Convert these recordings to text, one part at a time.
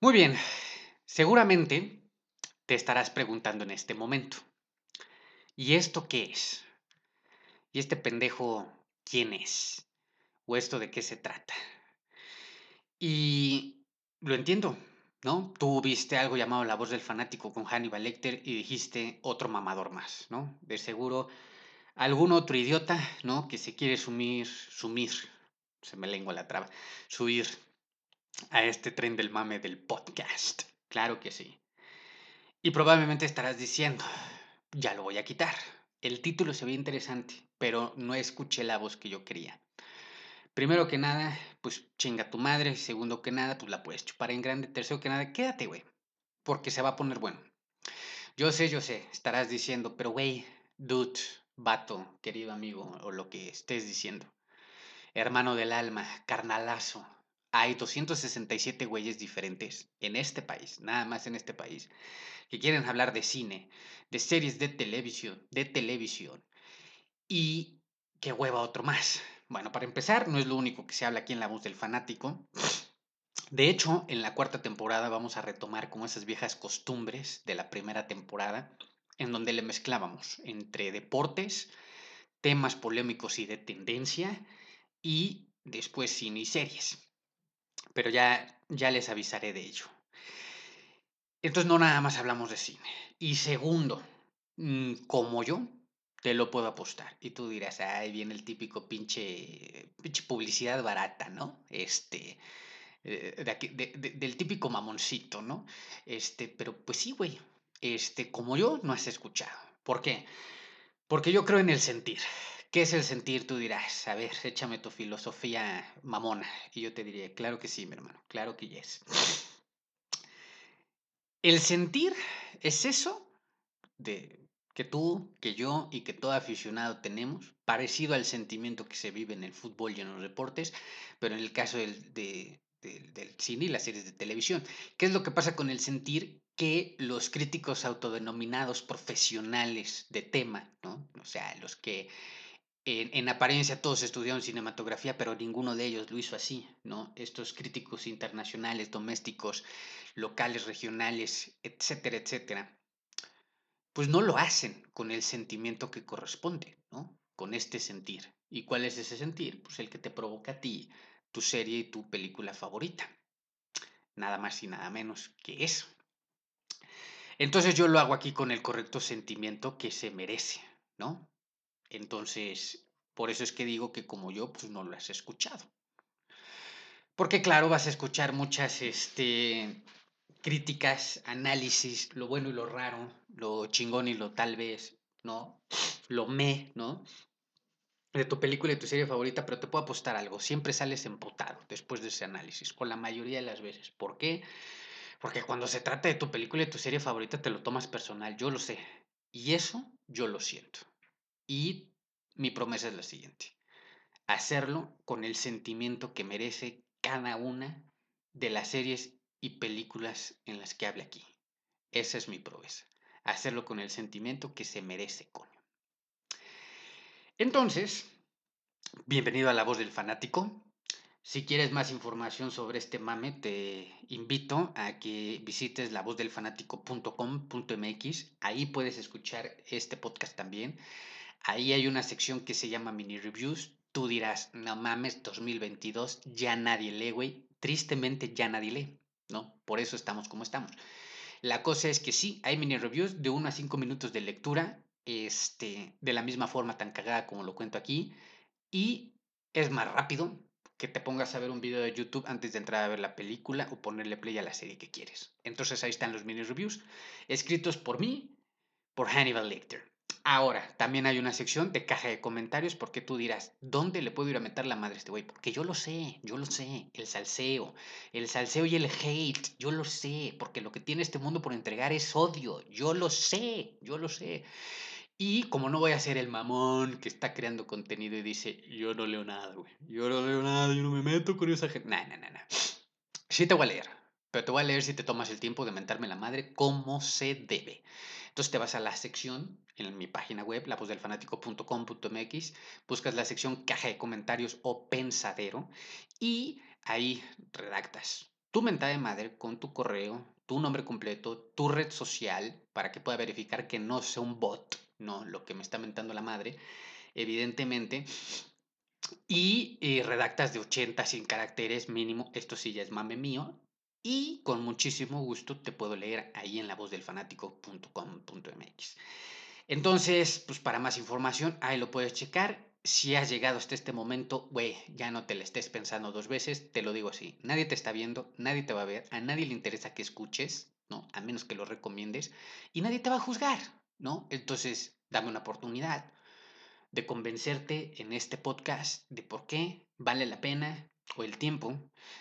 Muy bien, seguramente te estarás preguntando en este momento, ¿y esto qué es? ¿Y este pendejo quién es? ¿O esto de qué se trata? Y lo entiendo, ¿no? Tú viste algo llamado La voz del fanático con Hannibal Lecter y dijiste otro mamador más, ¿no? De seguro algún otro idiota, ¿no? Que se quiere sumir, sumir, se me lengua la traba, subir a este tren del mame del podcast. Claro que sí. Y probablemente estarás diciendo, ya lo voy a quitar. El título se ve interesante, pero no escuché la voz que yo quería. Primero que nada, pues chinga tu madre. Segundo que nada, pues la puedes chupar en grande. Tercero que nada, quédate, güey. Porque se va a poner bueno. Yo sé, yo sé, estarás diciendo, pero güey, dude, vato, querido amigo, o lo que estés diciendo. Hermano del alma, carnalazo, hay 267 güeyes diferentes en este país, nada más en este país, que quieren hablar de cine, de series de televisión, de televisión. Y qué hueva otro más. Bueno, para empezar, no es lo único que se habla aquí en La Voz del Fanático. De hecho, en la cuarta temporada vamos a retomar como esas viejas costumbres de la primera temporada, en donde le mezclábamos entre deportes, temas polémicos y de tendencia, y después cine y series pero ya, ya les avisaré de ello. Entonces no nada más hablamos de cine. Y segundo, mm, como yo, te lo puedo apostar. Y tú dirás, ahí viene el típico pinche, publicidad barata, ¿no? Este, eh, del típico mamoncito, ¿no? Este, pero pues sí, güey. Este, como yo, no has escuchado. ¿Por qué? Porque yo creo en el sentir. ¿Qué es el sentir? Tú dirás, a ver, échame tu filosofía mamona. Y yo te diré, claro que sí, mi hermano, claro que yes. El sentir es eso de que tú, que yo y que todo aficionado tenemos, parecido al sentimiento que se vive en el fútbol y en los deportes, pero en el caso del, del cine y las series de televisión. ¿Qué es lo que pasa con el sentir? Que los críticos autodenominados profesionales de tema, ¿no? O sea, los que en, apariencia todos estudiaron cinematografía, pero ninguno de ellos lo hizo así, ¿no? Estos críticos internacionales, domésticos, locales, regionales, etcétera, etcétera, pues no lo hacen con el sentimiento que corresponde, ¿no? Con este sentir. ¿Y cuál es ese sentir? Pues el que te provoca a ti tu serie y tu película favorita. Nada más y nada menos que eso. Entonces yo lo hago aquí con el correcto sentimiento que se merece, ¿no? Entonces, por eso es que digo que como yo, pues no lo has escuchado. Porque claro, vas a escuchar muchas este, críticas, análisis, lo bueno y lo raro, lo chingón y lo tal vez, ¿no? Lo me, ¿no? De tu película y tu serie favorita, pero te puedo apostar algo, siempre sales emputado después de ese análisis, con la mayoría de las veces. ¿Por qué? Porque cuando se trata de tu película y tu serie favorita te lo tomas personal, yo lo sé. Y eso yo lo siento. Y mi promesa es la siguiente. Hacerlo con el sentimiento que merece cada una de las series y películas en las que hable aquí. Esa es mi promesa. Hacerlo con el sentimiento que se merece, coño. Entonces, bienvenido a La Voz del Fanático. Si quieres más información sobre este mame, te invito a que visites lavozdelfanático.com.mx. Ahí puedes escuchar este podcast también. Ahí hay una sección que se llama mini reviews. Tú dirás, no mames, 2022, ya nadie lee, güey. Tristemente ya nadie lee, ¿no? Por eso estamos como estamos. La cosa es que sí, hay mini reviews de 1 a 5 minutos de lectura, este, de la misma forma tan cagada como lo cuento aquí. Y es más rápido que te pongas a ver un video de YouTube antes de entrar a ver la película o ponerle play a la serie que quieres. Entonces ahí están los mini reviews, escritos por mí, por Hannibal Lecter. Ahora, también hay una sección de caja de comentarios porque tú dirás, ¿dónde le puedo ir a meter la madre a este güey? Porque yo lo sé, yo lo sé, el salseo, el salseo y el hate, yo lo sé, porque lo que tiene este mundo por entregar es odio, yo lo sé, yo lo sé. Y como no voy a ser el mamón que está creando contenido y dice, yo no leo nada, güey, yo no leo nada, yo no me meto con esa gente. No, no, no, no. Sí te voy a leer, pero te voy a leer si te tomas el tiempo de mentarme la madre como se debe. Entonces te vas a la sección en mi página web, lavozdelfanático.com.mx, buscas la sección caja de comentarios o pensadero y ahí redactas tu mentada de madre con tu correo, tu nombre completo, tu red social, para que pueda verificar que no sea un bot, no lo que me está mentando la madre, evidentemente. Y eh, redactas de 80 100 caracteres mínimo, esto sí ya es mame mío, y con muchísimo gusto te puedo leer ahí en la voz del fanático.com.mx. Entonces, pues para más información, ahí lo puedes checar. Si has llegado hasta este momento, güey, ya no te lo estés pensando dos veces, te lo digo así. Nadie te está viendo, nadie te va a ver, a nadie le interesa que escuches, ¿no? A menos que lo recomiendes, y nadie te va a juzgar, ¿no? Entonces, dame una oportunidad de convencerte en este podcast de por qué vale la pena o el tiempo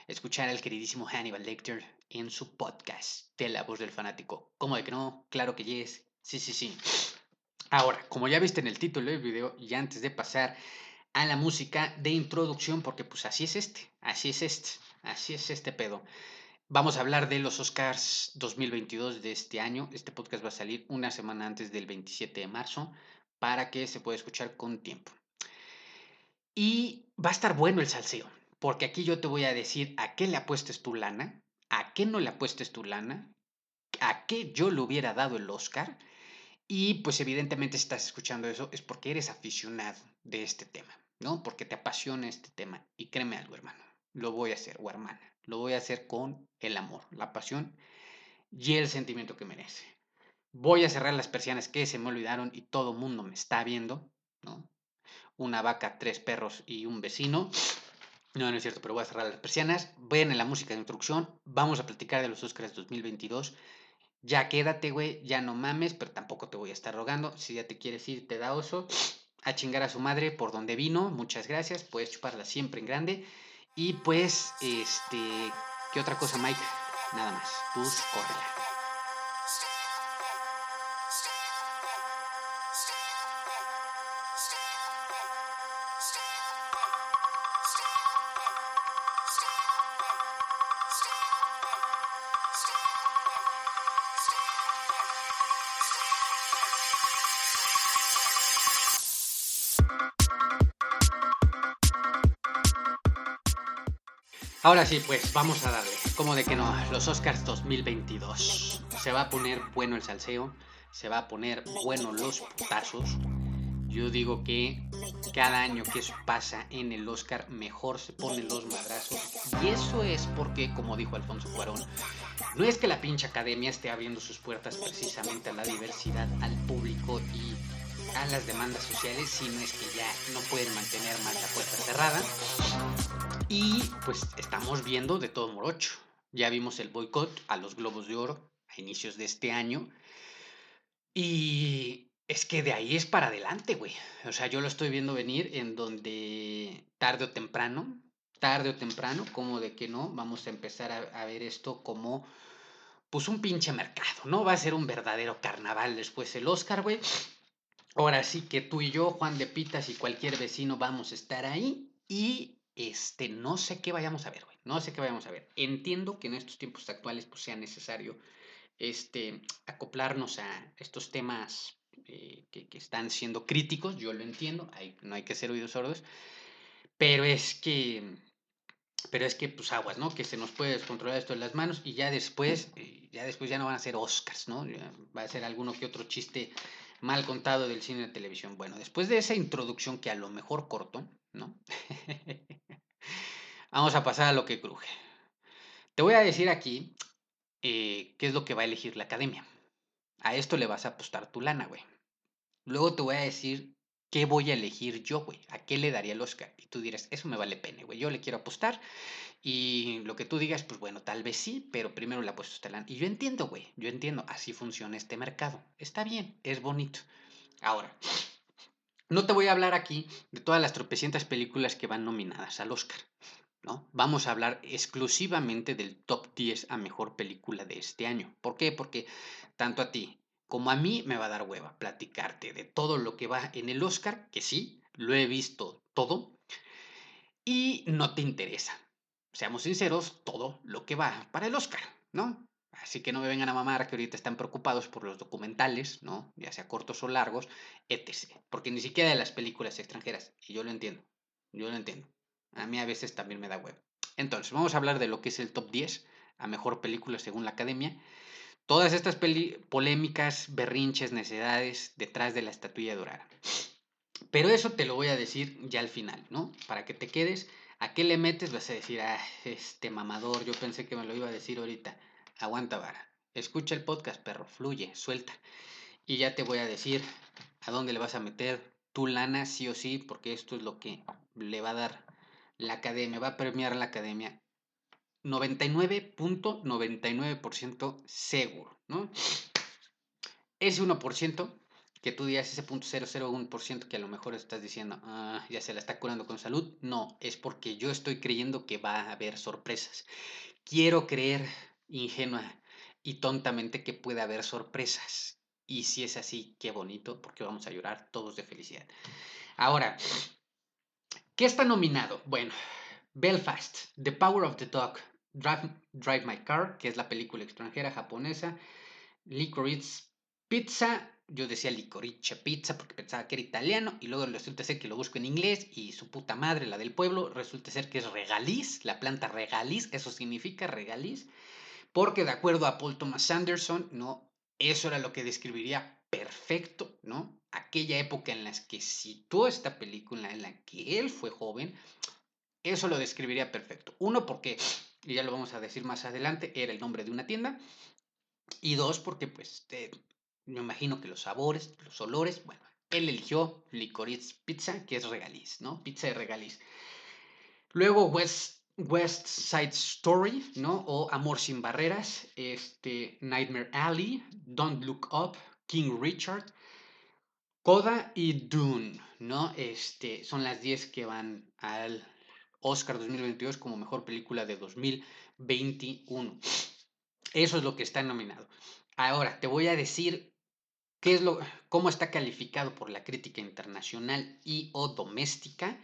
escuchar al queridísimo Hannibal Lecter en su podcast de La Voz del Fanático. ¿Cómo de que no? Claro que yes. Sí, sí, sí. Ahora, como ya viste en el título del video y antes de pasar a la música de introducción, porque pues así es este, así es este, así es este pedo. Vamos a hablar de los Oscars 2022 de este año. Este podcast va a salir una semana antes del 27 de marzo para que se pueda escuchar con tiempo. Y va a estar bueno el salseo. Porque aquí yo te voy a decir a qué le apuestes tu lana, a qué no le apuestes tu lana, a qué yo le hubiera dado el Oscar. Y pues evidentemente si estás escuchando eso es porque eres aficionado de este tema, ¿no? Porque te apasiona este tema. Y créeme algo, hermano, lo voy a hacer, o hermana, lo voy a hacer con el amor, la pasión y el sentimiento que merece. Voy a cerrar las persianas que se me olvidaron y todo mundo me está viendo, ¿no? Una vaca, tres perros y un vecino. No, no es cierto, pero voy a cerrar las persianas. Ven en la música de introducción. Vamos a platicar de los Oscars 2022. Ya quédate, güey. Ya no mames, pero tampoco te voy a estar rogando. Si ya te quieres ir, te da oso. A chingar a su madre por donde vino. Muchas gracias. Puedes chuparla siempre en grande. Y pues, este. ¿Qué otra cosa, Mike? Nada más. Pues córrela. Ahora sí, pues vamos a darle. Como de que no, los Oscars 2022. Se va a poner bueno el salseo, se va a poner bueno los putazos. Yo digo que cada año que eso pasa en el Oscar, mejor se ponen los madrazos. Y eso es porque, como dijo Alfonso Cuarón, no es que la pinche academia esté abriendo sus puertas precisamente a la diversidad, al público y a las demandas sociales, sino es que ya no pueden mantener más la puerta cerrada y pues estamos viendo de todo morocho. Ya vimos el boicot a los Globos de Oro a inicios de este año. Y es que de ahí es para adelante, güey. O sea, yo lo estoy viendo venir en donde tarde o temprano, tarde o temprano, como de que no, vamos a empezar a, a ver esto como pues un pinche mercado, ¿no? Va a ser un verdadero carnaval después el Oscar, güey. Ahora sí que tú y yo, Juan de Pitas y cualquier vecino vamos a estar ahí y este, no sé qué vayamos a ver, güey. No sé qué vayamos a ver. Entiendo que en estos tiempos actuales pues, sea necesario este, acoplarnos a estos temas eh, que, están siendo críticos. Yo lo entiendo, no hay que ser oídos sordos. Pero es que, pero es que, pues aguas, ¿no? Que se nos puede descontrolar esto en las manos y ya después, eh, ya después ya no van a ser Oscars, ¿no? va a ser alguno que otro chiste mal contado del cine de televisión. Bueno, después de esa introducción que a lo mejor corto, ¿no? Vamos a pasar a lo que cruje. Te voy a decir aquí eh, qué es lo que va a elegir la academia. A esto le vas a apostar tu lana, güey. Luego te voy a decir qué voy a elegir yo, güey. ¿A qué le daría el Oscar? Y tú dirás, eso me vale pene, güey. Yo le quiero apostar. Y lo que tú digas, pues bueno, tal vez sí, pero primero le apuesto esta lana. Y yo entiendo, güey. Yo entiendo. Así funciona este mercado. Está bien, es bonito. Ahora, no te voy a hablar aquí de todas las tropecientas películas que van nominadas al Oscar. ¿No? Vamos a hablar exclusivamente del top 10 a mejor película de este año. ¿Por qué? Porque tanto a ti como a mí me va a dar hueva platicarte de todo lo que va en el Oscar, que sí, lo he visto todo, y no te interesa. Seamos sinceros, todo lo que va para el Oscar, ¿no? Así que no me vengan a mamar que ahorita están preocupados por los documentales, ¿no? Ya sea cortos o largos, etc. Porque ni siquiera de las películas extranjeras. Y yo lo entiendo. Yo lo entiendo. A mí a veces también me da web. Entonces, vamos a hablar de lo que es el top 10 a mejor película según la academia. Todas estas polémicas, berrinches, necedades detrás de la estatuilla dorada. Pero eso te lo voy a decir ya al final, ¿no? Para que te quedes. ¿A qué le metes? Vas a decir, ah, este mamador, yo pensé que me lo iba a decir ahorita. Aguanta vara. Escucha el podcast, perro. Fluye, suelta. Y ya te voy a decir a dónde le vas a meter tu lana, sí o sí, porque esto es lo que le va a dar la academia, va a premiar la academia 99.99% seguro, ¿no? Ese 1% que tú digas, ese .001% que a lo mejor estás diciendo, ah, ya se la está curando con salud, no, es porque yo estoy creyendo que va a haber sorpresas. Quiero creer ingenua y tontamente que puede haber sorpresas. Y si es así, qué bonito, porque vamos a llorar todos de felicidad. Ahora, ¿qué está nominado? Bueno, Belfast, The Power of the Dog, Drive, My Car, que es la película extranjera japonesa, Licorice Pizza, yo decía licorice pizza porque pensaba que era italiano y luego resulta ser que lo busco en inglés y su puta madre, la del pueblo, resulta ser que es regaliz, la planta regaliz, eso significa regaliz, porque de acuerdo a Paul Thomas Anderson, ¿no? Eso era lo que describiría perfecto, ¿no? Aquella época en la que situó esta película, en la que él fue joven, eso lo describiría perfecto. Uno, porque, y ya lo vamos a decir más adelante, era el nombre de una tienda. Y dos, porque pues me imagino que los sabores, los olores, bueno, él eligió Licorice Pizza, que es regaliz, ¿no? Pizza de regaliz. Luego West, West Side Story, ¿no? O Amor sin barreras, este, Nightmare Alley, Don't Look Up, King Richard, Coda y Dune, ¿no? Este, son las 10 que van al Oscar 2022 como mejor película de 2021. Eso es lo que está nominado. Ahora, te voy a decir qué es lo, cómo está calificado por la crítica internacional y o doméstica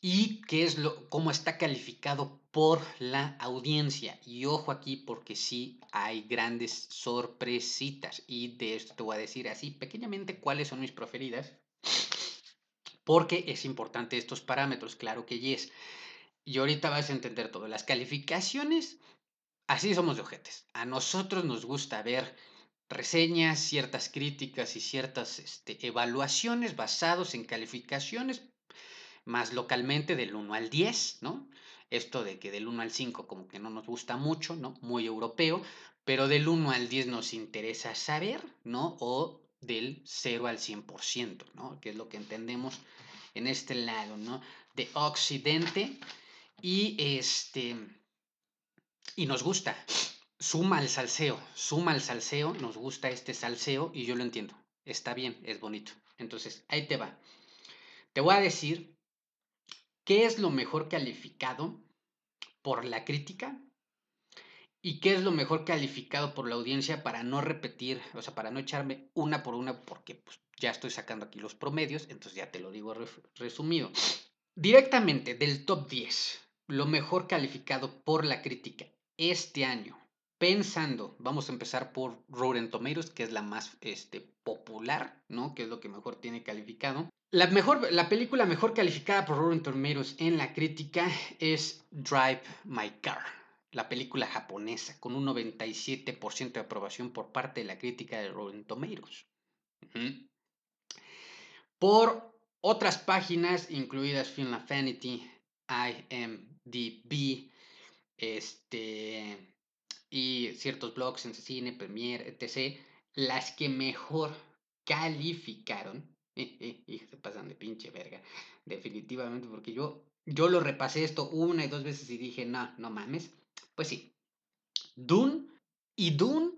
y qué es lo, cómo está calificado por la audiencia. Y ojo aquí porque sí hay grandes sorpresitas y de esto te voy a decir así pequeñamente cuáles son mis preferidas. Porque es importante estos parámetros, claro que yes. Y ahorita vas a entender todo. Las calificaciones, así somos de ojetes. A nosotros nos gusta ver reseñas, ciertas críticas y ciertas este, evaluaciones basados en calificaciones más localmente del 1 al 10, ¿no? Esto de que del 1 al 5 como que no nos gusta mucho, ¿no? Muy europeo, pero del 1 al 10 nos interesa saber, ¿no? O del 0 al 100%, ¿no? Que es lo que entendemos en este lado, ¿no? De Occidente y este y nos gusta. Suma al salseo, suma al salseo, nos gusta este salseo y yo lo entiendo. Está bien, es bonito. Entonces, ahí te va. Te voy a decir qué es lo mejor calificado por la crítica y qué es lo mejor calificado por la audiencia para no repetir, o sea, para no echarme una por una porque pues, ya estoy sacando aquí los promedios, entonces ya te lo digo resumido. Directamente del top 10, lo mejor calificado por la crítica este año, pensando, vamos a empezar por Rotten Tomatoes, que es la más este, popular, ¿no? Que es lo que mejor tiene calificado. La, mejor, la película mejor calificada por Rotten Tomatoes en la crítica es Drive My Car, la película japonesa, con un 97% de aprobación por parte de la crítica de Rotten Tomatoes. Por otras páginas, incluidas Film Affinity, IMDb, este, y ciertos blogs en cine, Premiere, etc., las que mejor calificaron, y se pasan de pinche verga, definitivamente, porque yo, yo lo repasé esto una y dos veces y dije, no, no mames, pues sí, Dune y Dune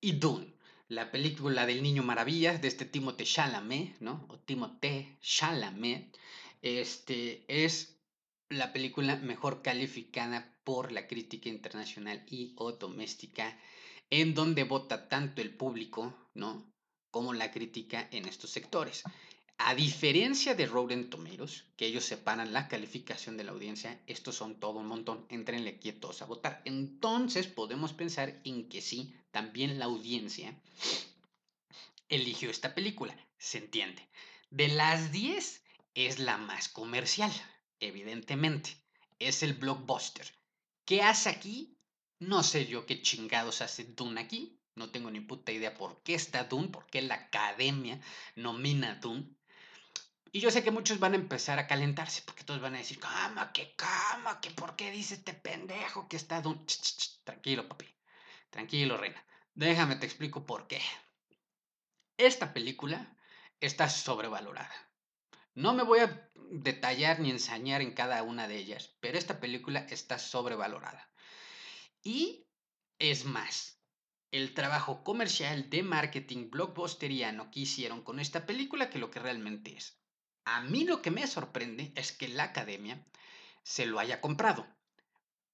y Dune. La película del Niño Maravilla de este Timothée Chalamet, ¿no? O Timothée Chalamet, este, es la película mejor calificada por la crítica internacional y o doméstica, en donde vota tanto el público, ¿no? Como la crítica en estos sectores. A diferencia de Rotten Tomatoes, que ellos separan la calificación de la audiencia, estos son todo un montón, entrenle quietos a votar. Entonces podemos pensar en que sí, también la audiencia eligió esta película, se entiende. De las 10 es la más comercial, evidentemente. Es el blockbuster. ¿Qué hace aquí? No sé yo qué chingados hace Dune aquí. No tengo ni puta idea por qué está Dune, por qué la academia nomina a Dune. Y yo sé que muchos van a empezar a calentarse porque todos van a decir, cama, que cama, que por qué dice este pendejo que está Dune. tranquilo, papi. Tranquilo, reina. Déjame te explico por qué. Esta película está sobrevalorada. No me voy a detallar ni ensañar en cada una de ellas, pero esta película está sobrevalorada. Y es más, el trabajo comercial de marketing blockbusteriano que hicieron con esta película que lo que realmente es. A mí lo que me sorprende es que la academia se lo haya comprado.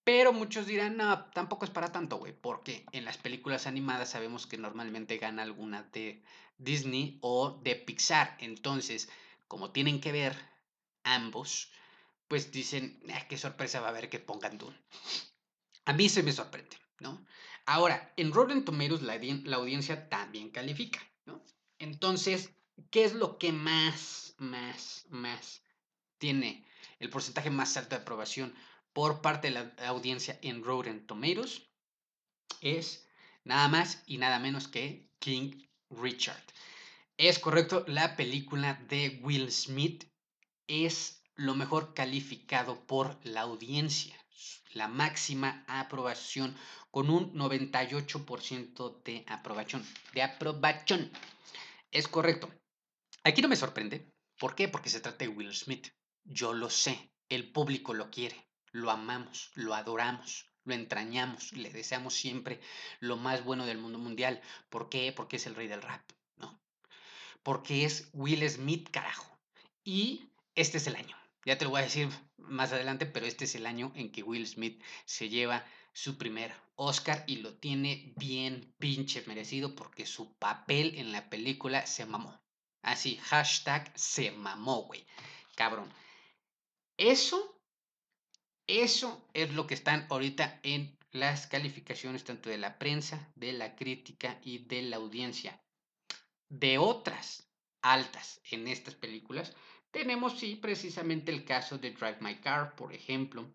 Pero muchos dirán, no, tampoco es para tanto, güey, porque en las películas animadas sabemos que normalmente gana alguna de Disney o de Pixar. Entonces, como tienen que ver ambos, pues dicen, ah, qué sorpresa va a haber que pongan Dune. A mí se me sorprende, ¿no? Ahora, en Rotten Tomatoes la, la audiencia también califica, ¿no? Entonces, ¿qué es lo que más, más, más tiene el porcentaje más alto de aprobación? por parte de la audiencia en Rotten Tomatoes es nada más y nada menos que King Richard. Es correcto, la película de Will Smith es lo mejor calificado por la audiencia. La máxima aprobación con un 98% de aprobación. De aprobación. Es correcto. Aquí no me sorprende. ¿Por qué? Porque se trata de Will Smith. Yo lo sé. El público lo quiere lo amamos, lo adoramos, lo entrañamos, le deseamos siempre lo más bueno del mundo mundial. ¿Por qué? Porque es el rey del rap. Porque es Will Smith, carajo. Y este es el año. Ya te lo voy a decir más adelante, pero este es el año en que Will Smith se lleva su primer Oscar y lo tiene bien pinche merecido porque su papel en la película se mamó. Así, hashtag se mamó, güey. Cabrón. Eso eso es lo que están ahorita en las calificaciones tanto de la prensa, de la crítica y de la audiencia. De otras altas en estas películas, tenemos sí precisamente el caso de Drive My Car, por ejemplo,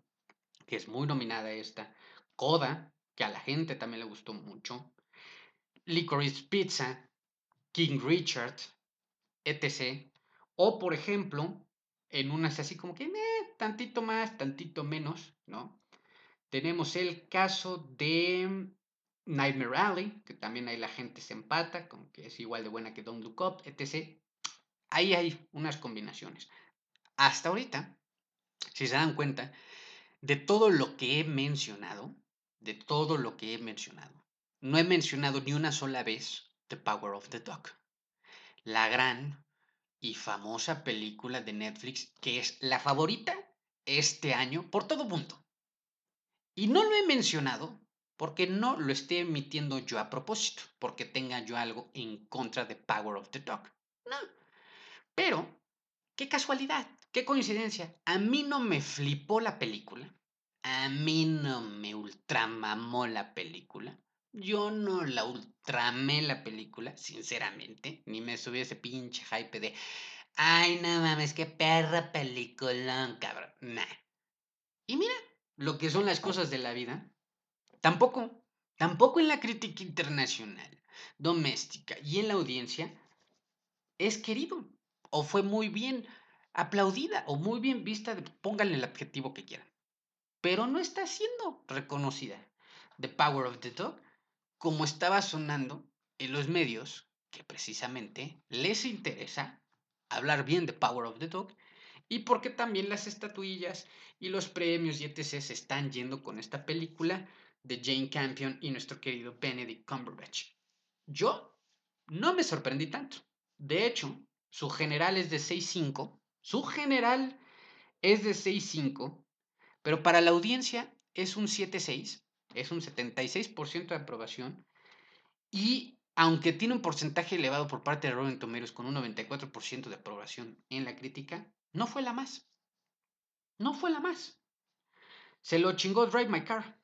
que es muy nominada esta, Coda, que a la gente también le gustó mucho, Licorice Pizza, King Richard, etc. O por ejemplo, en unas así como que, tantito más, tantito menos, ¿no? Tenemos el caso de Nightmare Alley, que también ahí la gente se empata, como que es igual de buena que Don't Look Up, etc. Ahí hay unas combinaciones. Hasta ahorita, si se dan cuenta, de todo lo que he mencionado, de todo lo que he mencionado, no he mencionado ni una sola vez The Power of the Dog, la gran y famosa película de Netflix que es la favorita este año por todo mundo. Y no lo he mencionado porque no lo esté emitiendo yo a propósito, porque tenga yo algo en contra de Power of the Dog. No. Pero, qué casualidad, qué coincidencia. A mí no me flipó la película. A mí no me ultramamó la película. Yo no la ultramé la película, sinceramente. Ni me subí ese pinche hype de Ay, no mames, qué perra peliculón, cabrón. Nah. Y mira, lo que son las cosas de la vida. Tampoco, tampoco en la crítica internacional, doméstica y en la audiencia es querido. O fue muy bien aplaudida o muy bien vista, pónganle el adjetivo que quieran. Pero no está siendo reconocida. The Power of the Dog, como estaba sonando en los medios, que precisamente les interesa hablar bien de Power of the Dog y porque también las estatuillas y los premios y etc. se están yendo con esta película de Jane Campion y nuestro querido Benedict Cumberbatch. Yo no me sorprendí tanto. De hecho, su general es de 6.5. Su general es de 6.5, pero para la audiencia es un 7.6, es un 76% de aprobación y aunque tiene un porcentaje elevado por parte de Rotten Tomatoes con un 94% de aprobación en la crítica, no fue la más. No fue la más. Se lo chingó Drive My Car.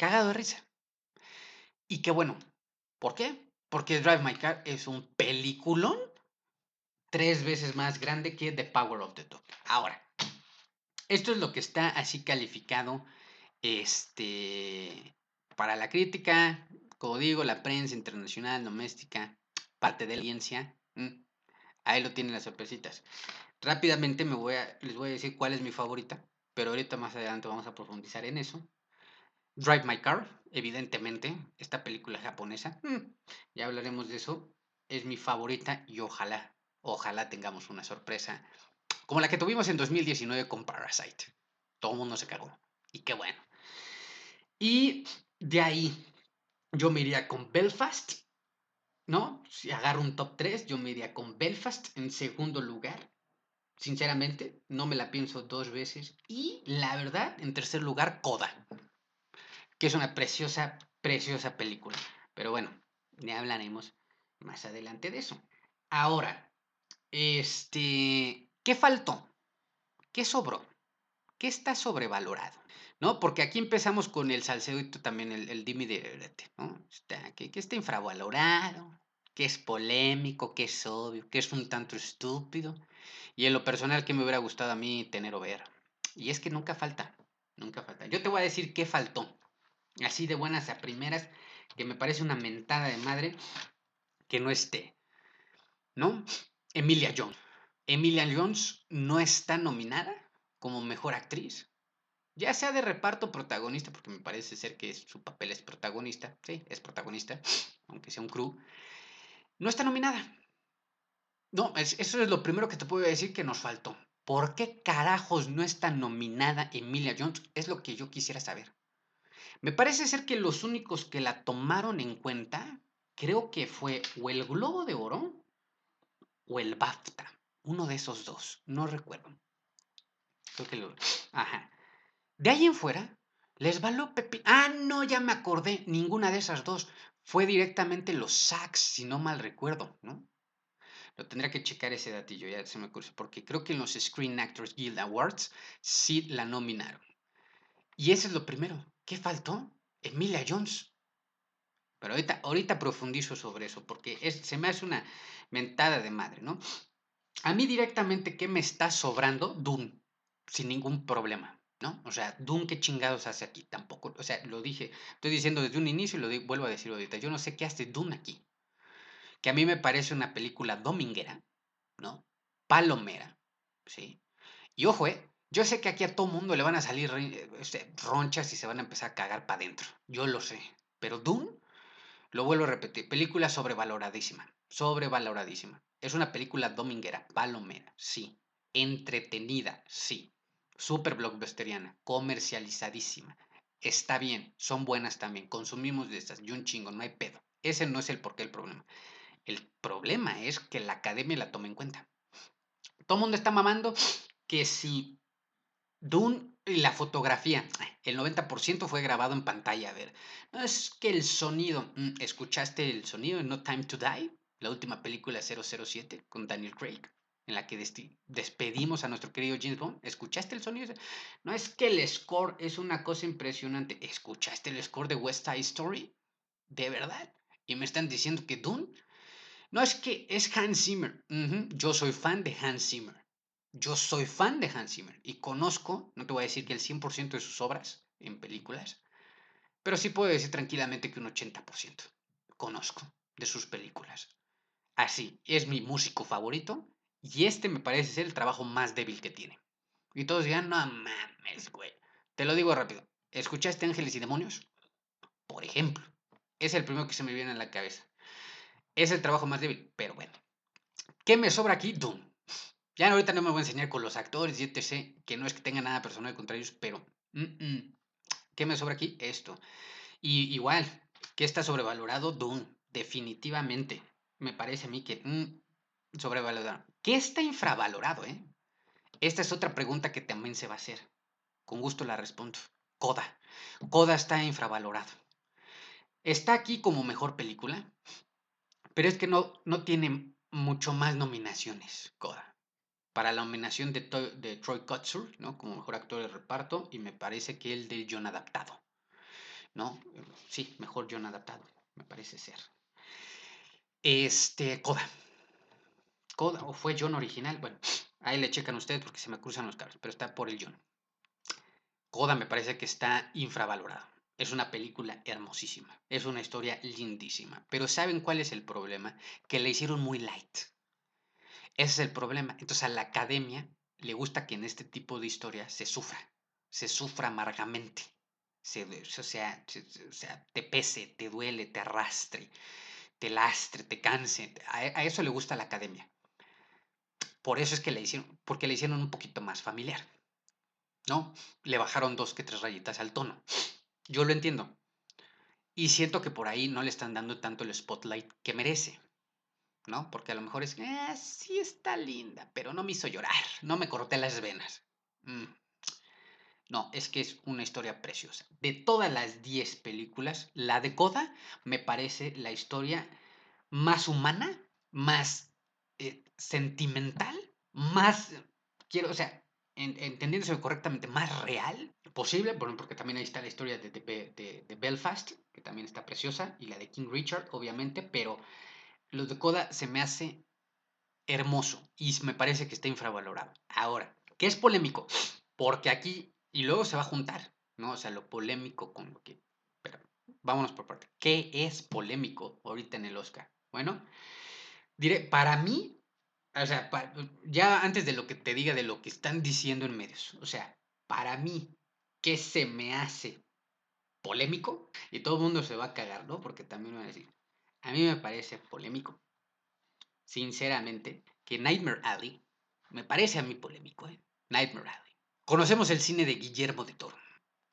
Cagado de risa. Y qué bueno. ¿Por qué? Porque Drive My Car es un peliculón tres veces más grande que The Power of the Dog. Ahora, esto es lo que está así calificado Este, para la crítica, como digo, la prensa internacional, doméstica, parte de la audiencia, mm, ahí lo tienen las sorpresitas. Rápidamente me voy a, les voy a decir cuál es mi favorita, pero ahorita más adelante vamos a profundizar en eso. Drive My Car, evidentemente, esta película japonesa, mm, ya hablaremos de eso, es mi favorita y ojalá, ojalá tengamos una sorpresa como la que tuvimos en 2019 con Parasite. Todo el mundo se cagó. Y qué bueno. Y de ahí yo me iría con Belfast, ¿no? Si agarro un top 3, yo me iría con Belfast en segundo lugar. Sinceramente, no me la pienso dos veces. Y la verdad, en tercer lugar, Coda, que es una preciosa, preciosa película. Pero bueno, ya hablaremos más adelante de eso. Ahora, este, ¿qué faltó? ¿Qué sobró? ¿Qué está sobrevalorado? ¿No? Porque aquí empezamos con el salseo y también el, el dimi de ¿no? Está, que, que está infravalorado, que es polémico, que es obvio, que es un tanto estúpido. Y en lo personal, que me hubiera gustado a mí tener o ver. Y es que nunca falta, nunca falta. Yo te voy a decir qué faltó. Así de buenas a primeras, que me parece una mentada de madre que no esté. ¿No? Emilia Jones. Emilia Jones no está nominada como mejor actriz. Ya sea de reparto protagonista, porque me parece ser que su papel es protagonista. Sí, es protagonista, aunque sea un crew. No está nominada. No, eso es lo primero que te puedo decir que nos faltó. ¿Por qué carajos no está nominada Emilia Jones? Es lo que yo quisiera saber. Me parece ser que los únicos que la tomaron en cuenta, creo que fue o el Globo de Oro o el BAFTA. Uno de esos dos, no recuerdo. Creo que lo... Ajá. De ahí en fuera, les valió Pepi. Ah, no, ya me acordé. Ninguna de esas dos. Fue directamente los SACs, si no mal recuerdo, ¿no? Lo tendría que checar ese datillo, ya se me ocurre, porque creo que en los Screen Actors Guild Awards sí la nominaron. Y eso es lo primero. ¿Qué faltó? Emilia Jones. Pero ahorita, profundizo sobre eso, porque es, se me hace una mentada de madre, ¿no? A mí directamente, ¿qué me está sobrando? Dune, sin ningún problema. ¿no? O sea, Dune, ¿qué chingados hace aquí? Tampoco, o sea, lo dije, estoy diciendo desde un inicio y lo vuelvo a decir ahorita, yo no sé qué hace Dune aquí. Que a mí me parece una película dominguera, ¿no? Palomera, ¿sí? Y ojo, eh, yo sé que aquí a todo mundo le van a salir este, ronchas y se van a empezar a cagar para adentro, yo lo sé, pero Dune, lo vuelvo a repetir, película sobrevaloradísima, sobrevaloradísima. Es una película dominguera, palomera, sí. Entretenida, sí super blockbusteriana, comercializadísima. Está bien, son buenas también, consumimos de estas y un chingo, no hay pedo. Ese no es el porqué del problema. El problema es que la academia la tome en cuenta. Todo el mundo está mamando que si Dune y la fotografía, el 90% fue grabado en pantalla. A ver, no es que el sonido, mm, ¿escuchaste el sonido en No Time to Die? La última película 007 con Daniel Craig en la que despedimos a nuestro querido James Bond. ¿Escuchaste el sonido? No es que el score es una cosa impresionante. ¿Escuchaste el score de West Side Story? ¿De verdad? ¿Y me están diciendo que Dune? No es que es Hans Zimmer. Yo soy fan de Hans Zimmer. Yo soy fan de Hans Zimmer y conozco, no te voy a decir que el 100% de sus obras en películas, pero sí puedo decir tranquilamente que un 80% conozco de sus películas. Así, es mi músico favorito y este me parece ser el trabajo más débil que tiene. Y todos dirán, no mames, güey. Te lo digo rápido. ¿Escuchaste Ángeles y Demonios? Por ejemplo. Es el primero que se me viene a la cabeza. Es el trabajo más débil, pero bueno. ¿Qué me sobra aquí? Doom. Ya ahorita no me voy a enseñar con los actores y etc. Que no es que tenga nada personal contra ellos, pero... ¿Qué me sobra aquí? Esto. Y igual, ¿qué está sobrevalorado? Doom. Definitivamente. Me parece a mí que... Mm, sobrevalorado. ¿Qué está infravalorado, eh? Esta es otra pregunta que también se va a hacer. Con gusto la respondo. Coda. Coda está infravalorado. Está aquí como mejor película, pero es que no, no tiene mucho más nominaciones, Coda. Para la nominación de, de Troy Kotsur, ¿no? Como mejor actor de reparto, y me parece que el de John Adaptado, ¿no? Sí, mejor John Adaptado, me parece ser. Este, Coda o fue John original. Bueno, ahí le checan ustedes porque se me cruzan los cables, pero está por el John. Coda me parece que está infravalorado. Es una película hermosísima, es una historia lindísima, pero ¿saben cuál es el problema? Que la hicieron muy light. Ese es el problema. Entonces a la academia le gusta que en este tipo de historias se sufra, se sufra amargamente, se, o, sea, o sea, te pese, te duele, te arrastre, te lastre, te canse. A, a eso le gusta la academia. Por eso es que le hicieron, porque le hicieron un poquito más familiar. ¿No? Le bajaron dos que tres rayitas al tono. Yo lo entiendo. Y siento que por ahí no le están dando tanto el spotlight que merece. ¿No? Porque a lo mejor es, eh, sí está linda, pero no me hizo llorar, no me corté las venas. Mm. No, es que es una historia preciosa. De todas las 10 películas, la de Coda me parece la historia más humana, más eh, sentimental, más, quiero, o sea, entendiéndose correctamente, más real posible, porque también ahí está la historia de, de, Belfast, que también está preciosa, y la de King Richard, obviamente, pero lo de Coda se me hace hermoso y me parece que está infravalorado. Ahora, ¿qué es polémico? Porque aquí, y luego se va a juntar, ¿no? O sea, lo polémico con lo que... Pero vámonos por parte. ¿Qué es polémico ahorita en el Oscar? Bueno, diré, para mí, o sea, ya antes de lo que te diga de lo que están diciendo en medios, o sea, para mí, ¿qué se me hace polémico? Y todo el mundo se va a cagar, ¿no? Porque también van a decir, a mí me parece polémico, sinceramente, que Nightmare Alley, me parece a mí polémico, ¿eh? Nightmare Alley. Conocemos el cine de Guillermo de Toro,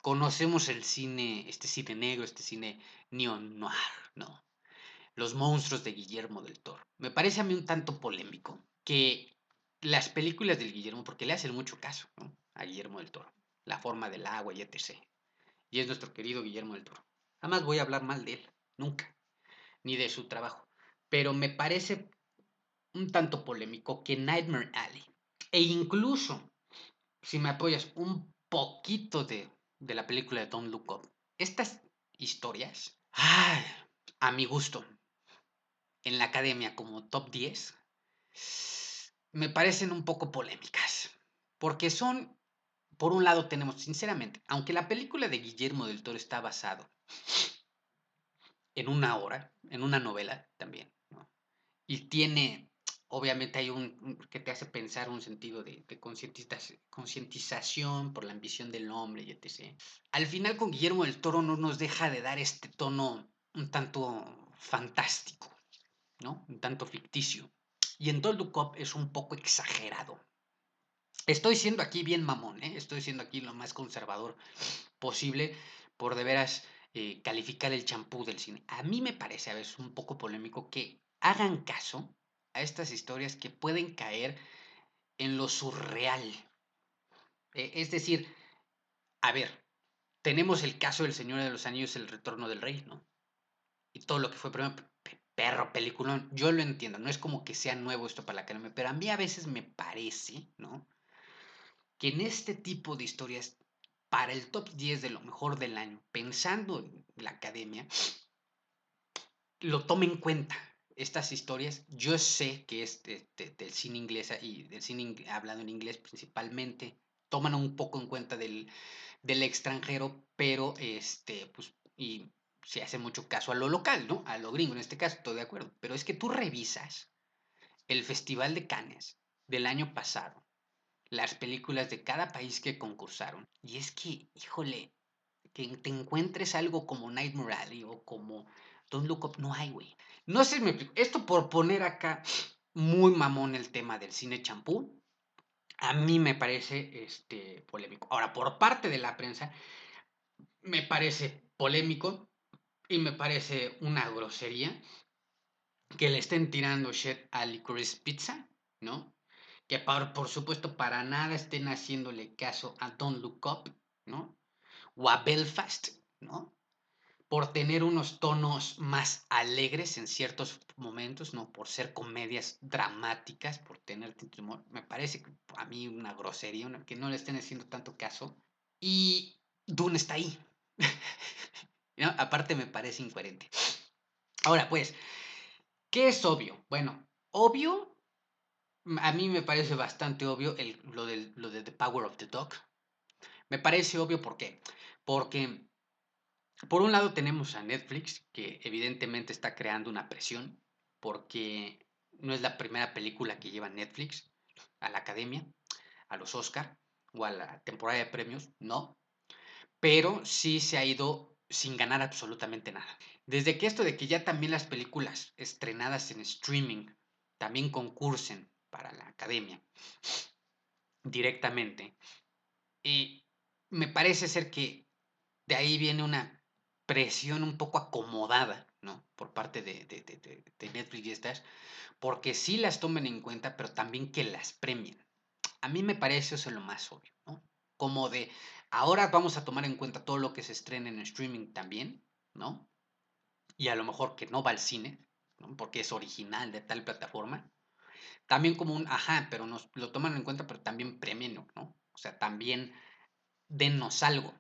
conocemos el cine, este cine negro, este cine neo-noir, ¿no? Los monstruos de Guillermo del Toro. Me parece a mí un tanto polémico que las películas del Guillermo, porque le hacen mucho caso a Guillermo del Toro, la forma del agua y etc. Y es nuestro querido Guillermo del Toro. Jamás voy a hablar mal de él, nunca, ni de su trabajo. Pero me parece un tanto polémico que Nightmare Alley, e incluso, si me apoyas un poquito de, de la película de Don't Look Up, estas historias, a mi gusto, en la academia como top 10 me parecen un poco polémicas. Porque son, por un lado tenemos, sinceramente, aunque la película de Guillermo del Toro está basado en una obra, en una novela también, y tiene, obviamente hay un, que te hace pensar un sentido de, de concientización por la ambición del hombre y etc. Al final con Guillermo del Toro no nos deja de dar este tono un tanto fantástico, ¿no? Un tanto ficticio. Y en Don't Look Up es un poco exagerado. Estoy siendo aquí bien mamón, ¿eh? Estoy siendo aquí lo más conservador posible por de veras eh, calificar el champú del cine. A mí me parece a veces un poco polémico que hagan caso a estas historias que pueden caer en lo surreal. E, es decir, a ver, tenemos el caso del Señor de los Anillos, el retorno del rey, ¿no? Y todo lo que fue primero, perro, peliculón. Yo lo entiendo, no es como que sea nuevo esto para la academia, pero a mí a veces me parece, ¿no? Que en este tipo de historias, para el top 10 de lo mejor del año, pensando en la academia, lo tome en cuenta. Estas historias, yo sé que es del cine inglés y del cine hablado en inglés principalmente, toman un poco en cuenta del, del extranjero, pero este, pues, y se hace mucho caso a lo local, ¿no? A lo gringo, en este caso, estoy de acuerdo. Pero es que tú revisas el Festival de Cannes del año pasado, las películas de cada país que concursaron, y es que, híjole, que te encuentres algo como Nightmare Alley o como Don't Look Up, no hay, güey. No sé, esto por poner acá muy mamón el tema del cine champú, a mí me parece este, polémico. Ahora, por parte de la prensa, me parece polémico y me parece una grosería que le estén tirando shit a Licorice Pizza, ¿no? Que por, por supuesto para nada estén haciéndole caso a Don't Look Up, ¿no? O a Belfast, ¿no? Por tener unos tonos más alegres en ciertos momentos, ¿no? Por ser comedias dramáticas, por tener Me parece a mí una grosería, que no le estén haciendo tanto caso. Y Dune está ahí. Aparte me parece incoherente. Ahora, pues, ¿qué es obvio? Bueno, obvio, a mí me parece bastante obvio el, lo, del, lo de The Power of the Dog. Me parece obvio por qué. Porque, por un lado, tenemos a Netflix, que evidentemente está creando una presión, porque no es la primera película que lleva Netflix a la academia, a los Oscar o a la temporada de premios, no. Pero sí se ha ido sin ganar absolutamente nada. Desde que esto de que ya también las películas estrenadas en streaming también concursen para la academia directamente, y me parece ser que de ahí viene una presión un poco acomodada, ¿no? Por parte de, de, de, Netflix y estas, porque sí las tomen en cuenta, pero también que las premien. A mí me parece eso lo más obvio, ¿no? Como de, ahora vamos a tomar en cuenta todo lo que se estrena en streaming también, ¿no? Y a lo mejor que no va al cine, ¿no? Porque es original de tal plataforma. También como un, ajá, pero nos lo toman en cuenta, pero también premien, ¿no? O sea, también dennos algo.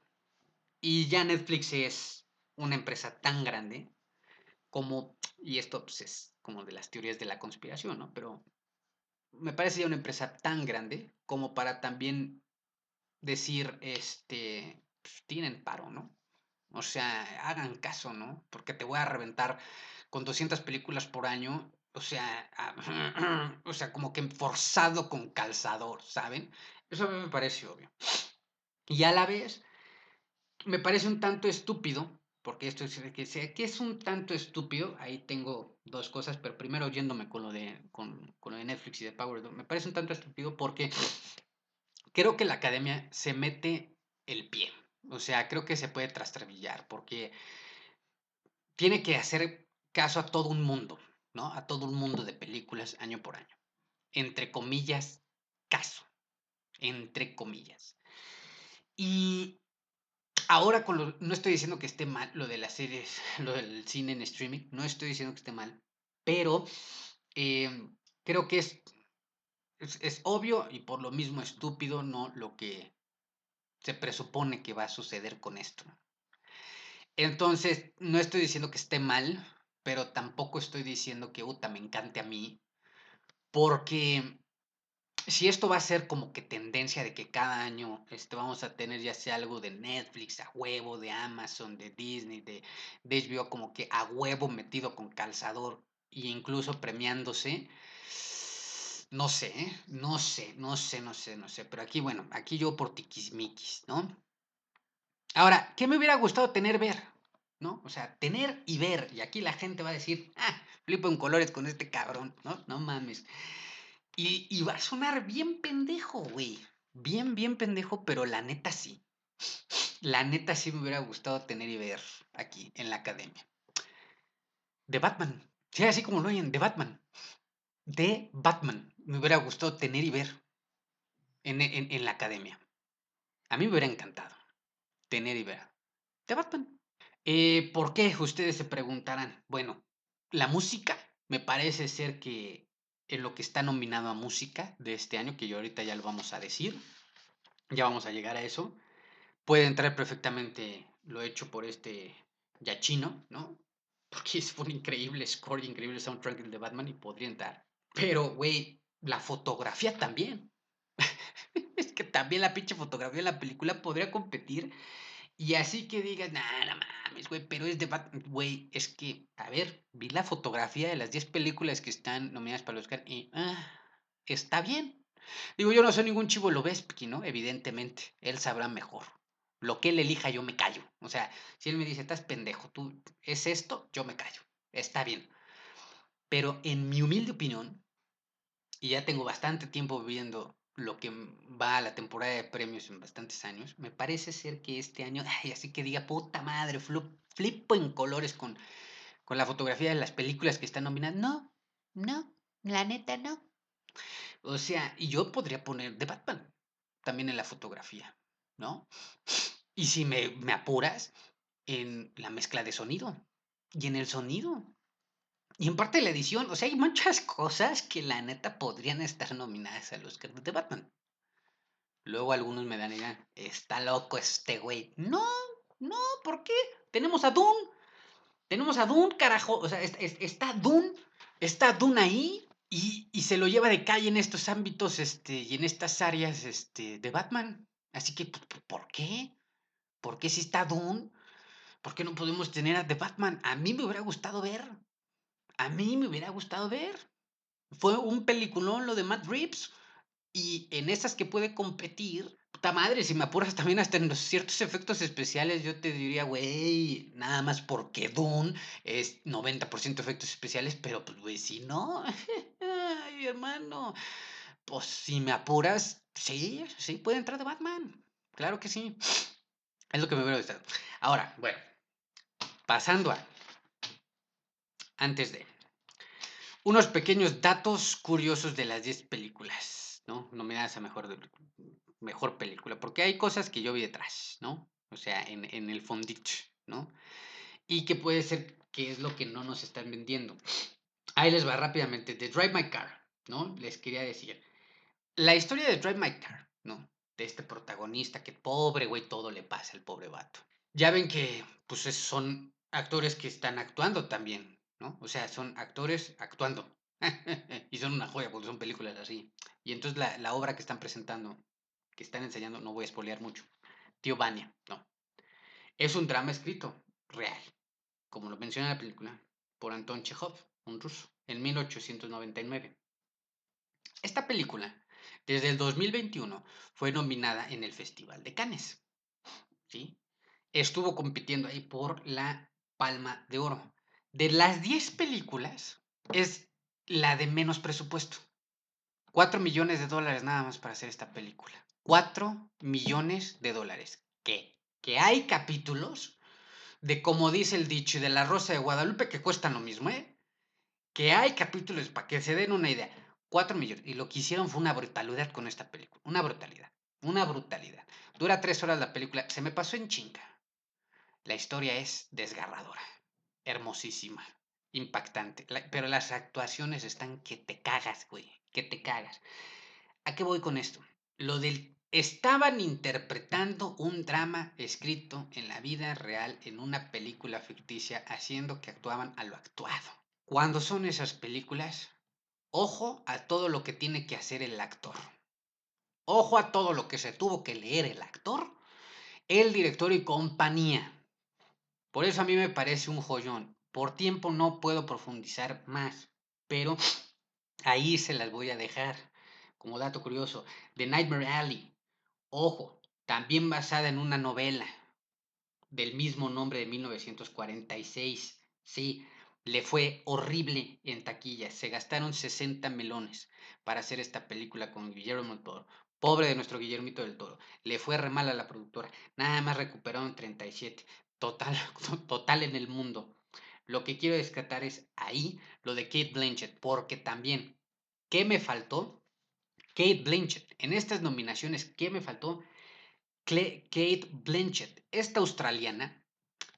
Y ya Netflix es una empresa tan grande como, y esto pues, es como de las teorías de la conspiración, ¿no? Pero me parece ya una empresa tan grande como para también decir, este, pues, tienen paro, ¿no? O sea, hagan caso, ¿no? Porque te voy a reventar con 200 películas por año, o sea, o sea, como que forzado con calzador, ¿saben? Eso a mí me parece obvio. Y a la vez, me parece un tanto estúpido, porque esto es que, que es un tanto estúpido, ahí tengo dos cosas, pero primero yéndome con lo de, con, con lo de Netflix y de Power, me parece un tanto estúpido porque creo que la academia se mete el pie. O sea, creo que se puede trastrabillar porque tiene que hacer caso a todo un mundo, ¿no? A todo un mundo de películas año por año. Entre comillas, caso. Entre comillas. Y ahora con lo, no estoy diciendo que esté mal lo de las series, lo del cine en streaming, no estoy diciendo que esté mal, pero eh, creo que es, es, es, obvio y por lo mismo estúpido, ¿no? Lo que se presupone que va a suceder con esto. Entonces, no estoy diciendo que esté mal, pero tampoco estoy diciendo que Uta me encante a mí, porque si esto va a ser como que tendencia de que cada año este, vamos a tener ya sea algo de Netflix a huevo, de Amazon, de Disney, de, de HBO, como que a huevo metido con calzador e incluso premiándose, no sé, ¿eh? no sé, no sé, no sé, no sé. Pero aquí, bueno, aquí yo por tiquismiquis, ¿no? Ahora, ¿qué me hubiera gustado tener ver? ¿No? O sea, tener y ver. Y aquí la gente va a decir, ah, flipo en colores con este cabrón, ¿no? No mames. Y, y va a sonar bien pendejo, güey. Bien, bien pendejo, pero la neta sí. La neta sí me hubiera gustado tener y ver aquí en la academia. De Batman. Sí, así como lo oyen, de Batman de Batman me hubiera gustado tener y ver en, en, en, la academia. A mí me hubiera encantado tener y ver de Batman. Eh, ¿Por qué? Ustedes se preguntarán. Bueno, la música me parece ser que en lo que está nominado a música de este año, que yo ahorita ya lo vamos a decir, ya vamos a llegar a eso, puede entrar perfectamente lo hecho por este Yachino, ¿no? Porque es un increíble score, increíble soundtrack de Batman y podría entrar. Pero, güey, la fotografía también. es que también la pinche fotografía de la película podría competir. Y así que digas, nah, no mames, güey, pero es de. Güey, es que, a ver, vi la fotografía de las 10 películas que están nominadas para el Oscar y ah, está bien. Digo, yo no soy ningún chivo lo ves, ¿no? Evidentemente, él sabrá mejor. Lo que él elija, yo me callo. O sea, si él me dice, estás pendejo, tú es esto, yo me callo. Está bien. Pero en mi humilde opinión, y ya tengo bastante tiempo viviendo lo que va a la temporada de premios en bastantes años, me parece ser que este año, ay, así que diga, puta madre, flipo en colores con, con la fotografía de las películas que están nominadas. No, no, la neta no. O sea, y yo podría poner de Batman también en la fotografía, ¿no? Y si me, me apuras, en la mezcla de sonido y en el sonido. Y en parte la edición, o sea, hay muchas cosas que la neta podrían estar nominadas a los Oscar de Batman. Luego algunos me dan dirán, está loco este güey. No, no, ¿por qué? Tenemos a Dune. Tenemos a Dune, carajo. O sea, está Dune, está Dune ahí y, y, se lo lleva de calle en estos ámbitos este, y en estas áreas este, de Batman. Así que, ¿por qué? ¿Por qué si está Dune? ¿Por qué no podemos tener a The Batman? A mí me hubiera gustado ver. A mí me hubiera gustado ver. Fue un peliculón lo de Matt Reeves. Y en esas que puede competir, puta madre, si me apuras también hasta en los ciertos efectos especiales, yo te diría, güey, nada más porque Dune es 90% efectos especiales, pero pues, güey, si no, ay, hermano, pues si me apuras, sí, sí, puede entrar de Batman. Claro que sí. Es lo que me hubiera gustado. Ahora, bueno, pasando a. Antes de. Unos pequeños datos curiosos de las 10 películas, ¿no? Nominadas a mejor, mejor película. Porque hay cosas que yo vi detrás, ¿no? O sea, en, en el fondito, ¿no? Y que puede ser que es lo que no nos están vendiendo. Ahí les va rápidamente. The Drive My Car, ¿no? Les quería decir. La historia de Drive My Car, ¿no? De este protagonista que pobre güey, todo le pasa al pobre vato. Ya ven que, pues, son actores que están actuando también, ¿no? O sea, son actores actuando. y son una joya porque son películas así. Y entonces la, la obra que están presentando, que están enseñando, no voy a espolear mucho. Tío Vania, no. Es un drama escrito, real, como lo menciona la película, por Anton Chekhov, un ruso, en 1899. Esta película, desde el 2021, fue nominada en el Festival de Cannes. ¿sí? Estuvo compitiendo ahí por la Palma de Oro. De las 10 películas, es la de menos presupuesto. 4 millones de dólares nada más para hacer esta película. 4 millones de dólares. ¿Qué? Que hay capítulos de, como dice el dicho, de la Rosa de Guadalupe que cuestan lo mismo, ¿eh? Que hay capítulos, para que se den una idea, 4 millones. Y lo que hicieron fue una brutalidad con esta película. Una brutalidad. Una brutalidad. Dura tres horas la película. Se me pasó en chinga. La historia es desgarradora. Hermosísima. Impactante. pero las actuaciones están que te cagas, güey. Que te cagas. ¿A qué voy con esto? Lo del... Estaban interpretando un drama escrito en la vida real en una película ficticia, haciendo que actuaban a lo actuado. Cuando son esas películas, ojo a todo lo que tiene que hacer el actor. Ojo a todo lo que se tuvo que leer el actor, el director y compañía. Por eso a mí me parece un joyón. Por tiempo no puedo profundizar más, pero ahí se las voy a dejar. Como dato curioso, The Nightmare Alley. Ojo, también basada en una novela del mismo nombre de 1946. Sí, le fue horrible en taquilla. Se gastaron 60 melones para hacer esta película con Guillermo del Toro. Pobre de nuestro Guillermito del Toro. Le fue re mal a la productora. Nada más recuperaron 37. Total, total en el mundo. Lo que quiero descartar es ahí lo de Kate Blanchett. Porque también, ¿qué me faltó? Kate Blanchett. En estas nominaciones, ¿qué me faltó? Kate Blanchett, esta australiana,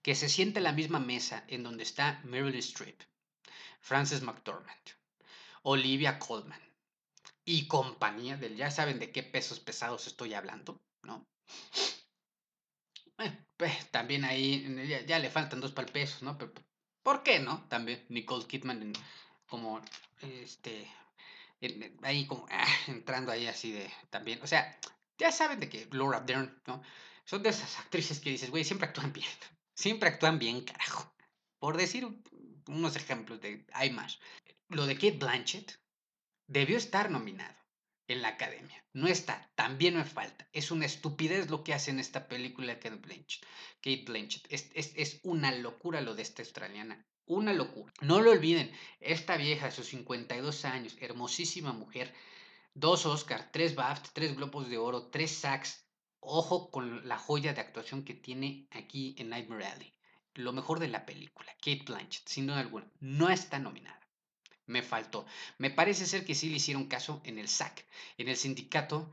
que se siente en la misma mesa en donde está Meryl Streep, Frances McDormand, Olivia Colman y compañía del, ya saben de qué pesos pesados estoy hablando, ¿no? Eh, pues, también ahí ya, le faltan dos palpesos, ¿no? Pero, ¿Por qué no? También Nicole Kidman como este ahí como ah, entrando ahí así de también, o sea, ya saben de que Laura Dern, ¿no? Son de esas actrices que dices, güey, siempre actúan bien. Siempre actúan bien, carajo. Por decir unos ejemplos de hay más. Lo de Kate Blanchett debió estar nominado en la academia. No está, también me falta. Es una estupidez lo que hace en esta película Kate Blanchett. Kate Blanchett. Es, es, una locura lo de esta australiana. Una locura. No lo olviden, esta vieja, sus 52 años, hermosísima mujer, dos Oscars, tres BAFTA, tres Globos de Oro, tres SACs, Ojo con la joya de actuación que tiene aquí en Nightmare Alley. Lo mejor de la película, Kate Blanchett, sin duda alguna, no está nominada. Me faltó. Me parece ser que sí le hicieron caso en el SAC, en el sindicato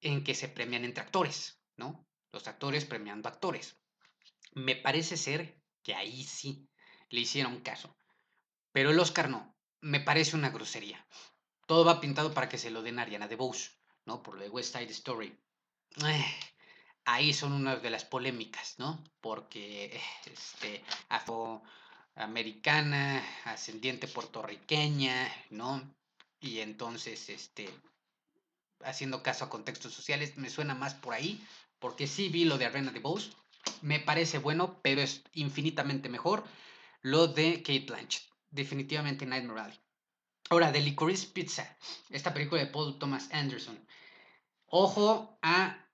en que se premian entre actores, ¿no? Los actores premiando actores. Me parece ser que ahí sí le hicieron caso. Pero el Oscar no. Me parece una grosería. Todo va pintado para que se lo den a Ariana DeBose, ¿no? Por lo de West Side Story. Ahí son una de las polémicas, ¿no? Porque este, afroamericana, ascendiente puertorriqueña, ¿no? Y entonces, este, haciendo caso a contextos sociales, me suena más por ahí, porque sí vi lo de Arena de Bose, me parece bueno, pero es infinitamente mejor lo de Kate Blanchett, definitivamente Nightmare Alley. Ahora, de Licorice Pizza, esta película de Paul Thomas Anderson. Ojo a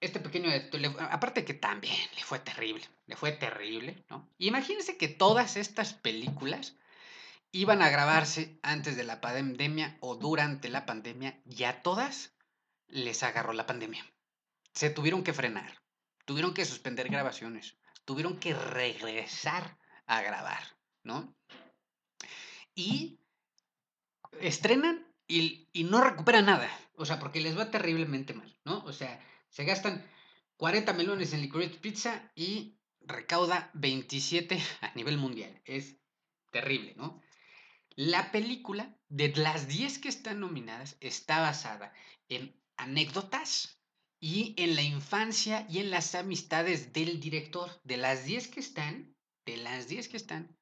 este pequeño aparte que también le fue terrible, le fue terrible, ¿no? Imagínense que todas estas películas iban a grabarse antes de la pandemia o durante la pandemia y a todas les agarró la pandemia. Se tuvieron que frenar, tuvieron que suspender grabaciones, tuvieron que regresar a grabar, ¿no? Y estrenan y, no recuperan nada, o sea, porque les va terriblemente mal, ¿no? O sea, se gastan 40 melones en Licorice Pizza y recauda 27 a nivel mundial. Es terrible, ¿no? La película, de las 10 que están nominadas, está basada en anécdotas y en la infancia y en las amistades del director. De las 10 que están, de las 10 que están,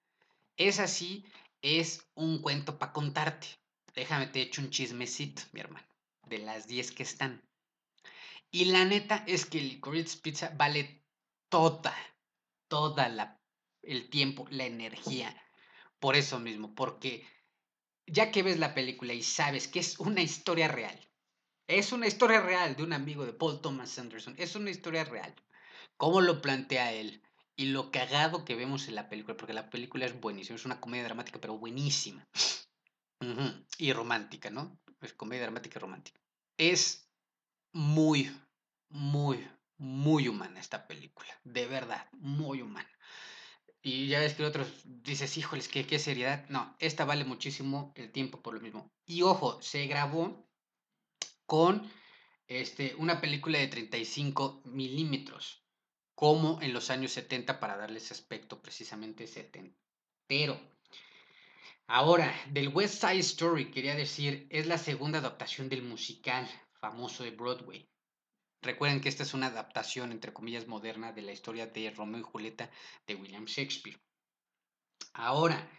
es así, es un cuento para contarte. Déjame te echo un chismecito, mi hermano, de las 10 que están. Y la neta es que el Licorice Pizza vale toda, toda la, el tiempo, la energía, por eso mismo, porque ya que ves la película y sabes que es una historia real, es una historia real de un amigo de Paul Thomas Anderson, es una historia real. ¿Cómo lo plantea él? Y lo cagado que vemos en la película, porque la película es buenísima, es una comedia dramática, pero buenísima. Y romántica, ¿no? Es comedia dramática y romántica. Es muy, muy, muy humana esta película. De verdad, muy humana. Y ya ves que otros dices, híjoles, ¿qué, qué seriedad. No, esta vale muchísimo el tiempo por lo mismo. Y ojo, se grabó con este, una película de 35 milímetros, como en los años 70 para darle ese aspecto precisamente 70. Pero, ahora, del West Side Story, quería decir, es la segunda adaptación del musical famoso de Broadway. Recuerden que esta es una adaptación, entre comillas, moderna de la historia de Romeo y Julieta de William Shakespeare. Ahora,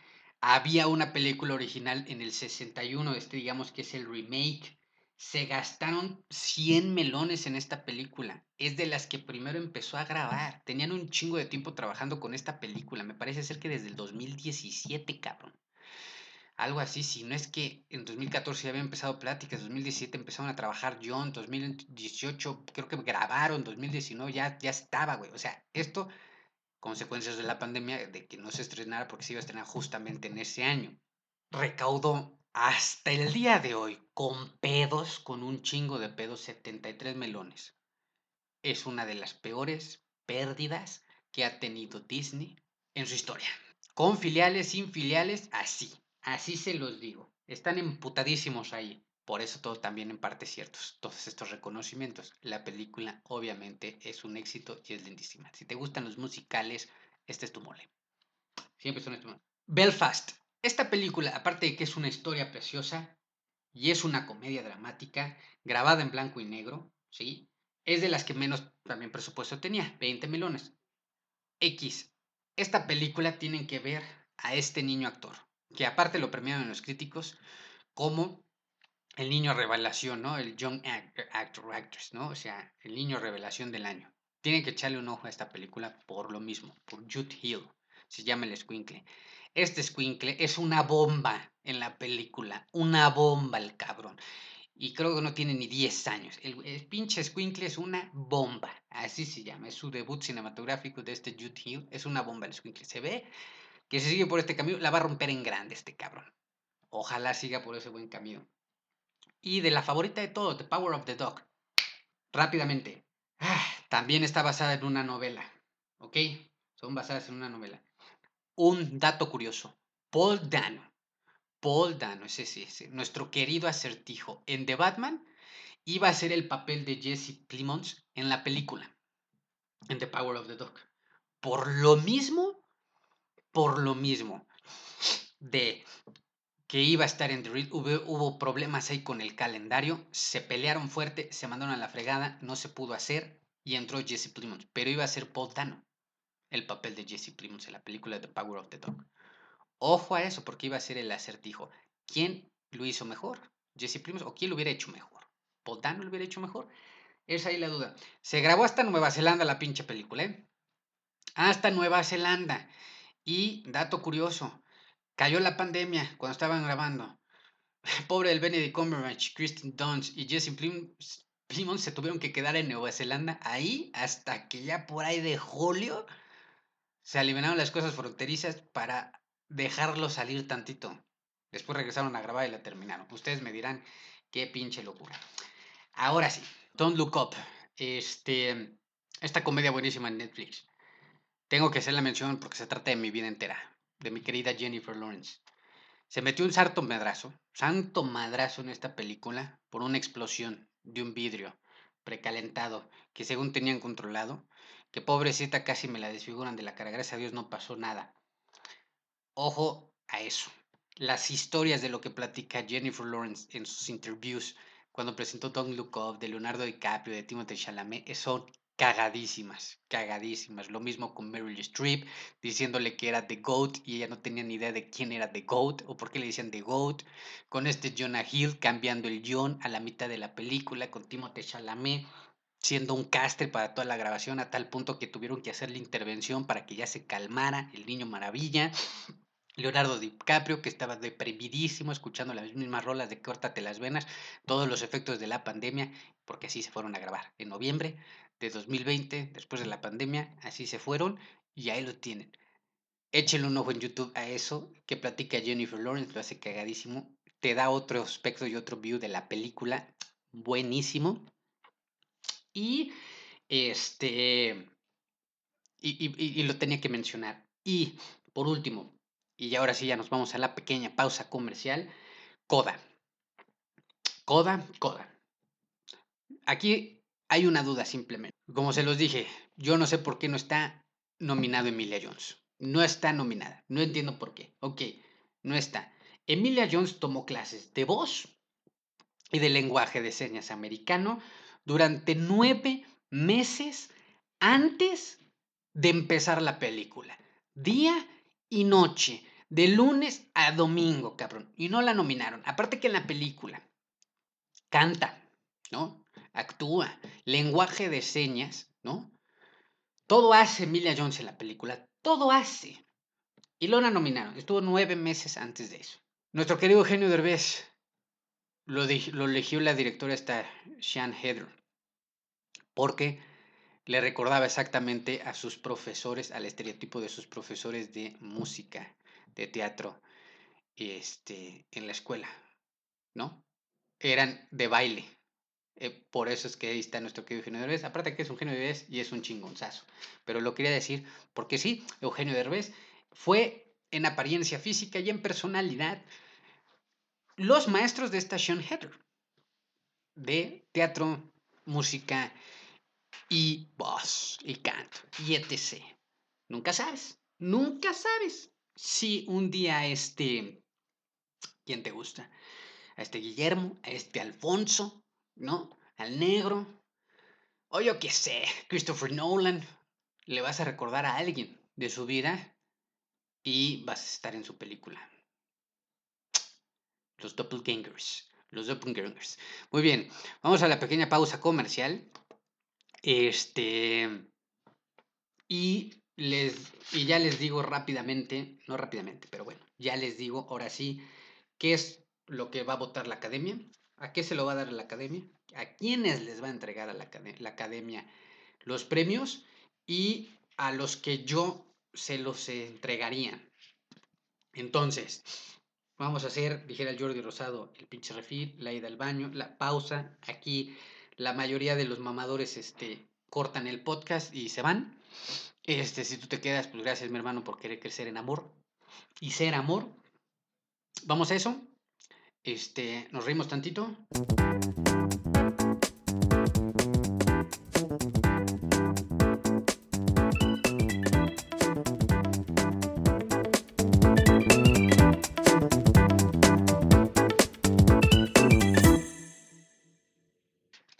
había una película original en el 61, este digamos que es el remake. Se gastaron 100 melones en esta película. Es de las que primero empezó a grabar. Tenían un chingo de tiempo trabajando con esta película. Me parece ser que desde el 2017, cabrón algo así, si no es que en 2014 ya había empezado pláticas, 2017 empezaron a trabajar John, 2018 creo que grabaron, 2019 ya, ya estaba, güey. O sea, esto, consecuencias de la pandemia, de que no se estrenara porque se iba a estrenar justamente en ese año. Recaudó hasta el día de hoy, con pedos, con un chingo de pedos, 73 melones. Es una de las peores pérdidas que ha tenido Disney en su historia. Con filiales, sin filiales, así. Así se los digo. Están emputadísimos ahí. Por eso todo también en parte ciertos, todos estos reconocimientos. La película obviamente es un éxito y es lindísima. Si te gustan los musicales, este es tu mole. Siempre son estos Belfast. Esta película, aparte de que es una historia preciosa y es una comedia dramática, grabada en blanco y negro, ¿sí? Es de las que menos también presupuesto tenía, 20 millones. X. Esta película tienen que ver a este niño actor que aparte lo premiaron los críticos como el niño revelación, ¿no? El Young Actor, Actress, ¿no? O sea, el niño revelación del año. Tienen que echarle un ojo a esta película por lo mismo, por Jude Hill. Se llama el Squinkle. Este Squinkle es una bomba en la película. Una bomba el cabrón. Y creo que no tiene ni 10 años. El, pinche Squinkle es una bomba. Así se llama. Es su debut cinematográfico de este Jude Hill. Es una bomba el Squinkle. Se ve que si sigue por este camino, la va a romper en grande este cabrón. Ojalá siga por ese buen camino. Y de la favorita de todo, The Power of the Dog. Rápidamente. Ah, también está basada en una novela. ¿Ok? Son basadas en una novela. Un dato curioso. Paul Dano. Paul Dano, ese sí, ese, nuestro querido acertijo en The Batman, iba a ser el papel de Jesse Plimons en la película. En The Power of the Dog. Por lo mismo, por lo mismo de que iba a estar en The Real, hubo, problemas ahí con el calendario, se pelearon fuerte, se mandaron a la fregada, no se pudo hacer y entró Jesse Plimons, pero iba a ser Paul Dano el papel de Jesse Plimons en la película The Power of the Dog. Ojo a eso, porque iba a ser el acertijo. ¿Quién lo hizo mejor? ¿Jesse Plimons o quién lo hubiera hecho mejor? Podano lo hubiera hecho mejor. Es ahí la duda. Se grabó hasta Nueva Zelanda la pinche película, ¿eh? Hasta Nueva Zelanda. Y, dato curioso, cayó la pandemia cuando estaban grabando. Pobre del Benedict Cumberbatch, Kristen Dunst y Jesse Plimons se tuvieron que quedar en Nueva Zelanda ahí hasta que ya por ahí de julio se eliminaron las cosas fronterizas para dejarlo salir tantito. Después regresaron a grabar y la terminaron. Ustedes me dirán qué pinche locura. Ahora sí, Don't Look Up. Este, esta comedia buenísima en Netflix. Tengo que hacer la mención porque se trata de mi vida entera, de mi querida Jennifer Lawrence. Se metió un santo madrazo, santo madrazo en esta película por una explosión de un vidrio precalentado que según tenían controlado, que pobrecita casi me la desfiguran de la cara, gracias a Dios no pasó nada. Ojo a eso. Las historias de lo que platica Jennifer Lawrence en sus interviews cuando presentó Don't Look de Leonardo DiCaprio, de Timothée Chalamet, son cagadísimas, cagadísimas. Lo mismo con Meryl Streep, diciéndole que era The GOAT y ella no tenía ni idea de quién era The GOAT o por qué le decían The GOAT. Con este Jonah Hill cambiando el John a la mitad de la película, con Timothée Chalamet siendo un caster para toda la grabación a tal punto que tuvieron que hacer la intervención para que ya se calmara el niño maravilla. Leonardo DiCaprio, que estaba deprimidísimo escuchando las mismas rolas de Córtate las venas, todos los efectos de la pandemia, porque así se fueron a grabar en noviembre de 2020, después de la pandemia, así se fueron y ahí lo tienen. Échenle un ojo en YouTube a eso que platica Jennifer Lawrence, lo hace cagadísimo, te da otro aspecto y otro view de la película, buenísimo. Y este, y, y lo tenía que mencionar. Y por último, y ahora sí ya nos vamos a la pequeña pausa comercial, Coda. Coda, Coda. Aquí hay una duda simplemente. Como se los dije, yo no sé por qué no está nominado Emilia Jones. No está nominada. No entiendo por qué. Ok, no está. Emilia Jones tomó clases de voz y de lenguaje de señas americano durante nueve meses antes de empezar la película. Día y noche, de lunes a domingo, cabrón. Y no la nominaron. Aparte que en la película canta, ¿no? Actúa, lenguaje de señas, ¿no? Todo hace Emilia Jones en la película, todo hace. Y lo nominaron, estuvo nueve meses antes de eso. Nuestro querido Eugenio Derbez lo, lo eligió la directora esta Sean Heather, porque le recordaba exactamente a sus profesores, al estereotipo de sus profesores de música, de teatro, este, en la escuela, ¿no? Eran de baile, eh, por eso es que ahí está nuestro querido Eugenio Derbez. Aparte que es un genio Derbez y es un chingonzazo. Pero lo quería decir porque sí, Eugenio Derbez fue en apariencia física y en personalidad los maestros de esta Sean Heather. De teatro, música y voz y canto y etc. Nunca sabes, nunca sabes si un día este, ¿quién te gusta? A este Guillermo, a este Alfonso, ¿no? Al negro. O yo qué sé, Christopher Nolan. Le vas a recordar a alguien de su vida y vas a estar en su película. Los doppelgangers. Los doppelgangers. Muy bien, vamos a la pequeña pausa comercial. Este. Y, les, y ya les digo rápidamente, no rápidamente, pero bueno, ya les digo ahora sí qué es lo que va a votar la academia. ¿A qué se lo va a dar la academia? ¿A quiénes les va a entregar a la, academia los premios? Y a los que yo se los entregaría. Entonces, vamos a hacer, dijera el Jordi Rosado, el pinche refil, la ida al baño, la pausa. Aquí la mayoría de los mamadores este, cortan el podcast y se van. Este, si tú te quedas, pues gracias, mi hermano, por querer crecer en amor y ser amor. Vamos a eso. Este, nos reímos tantito.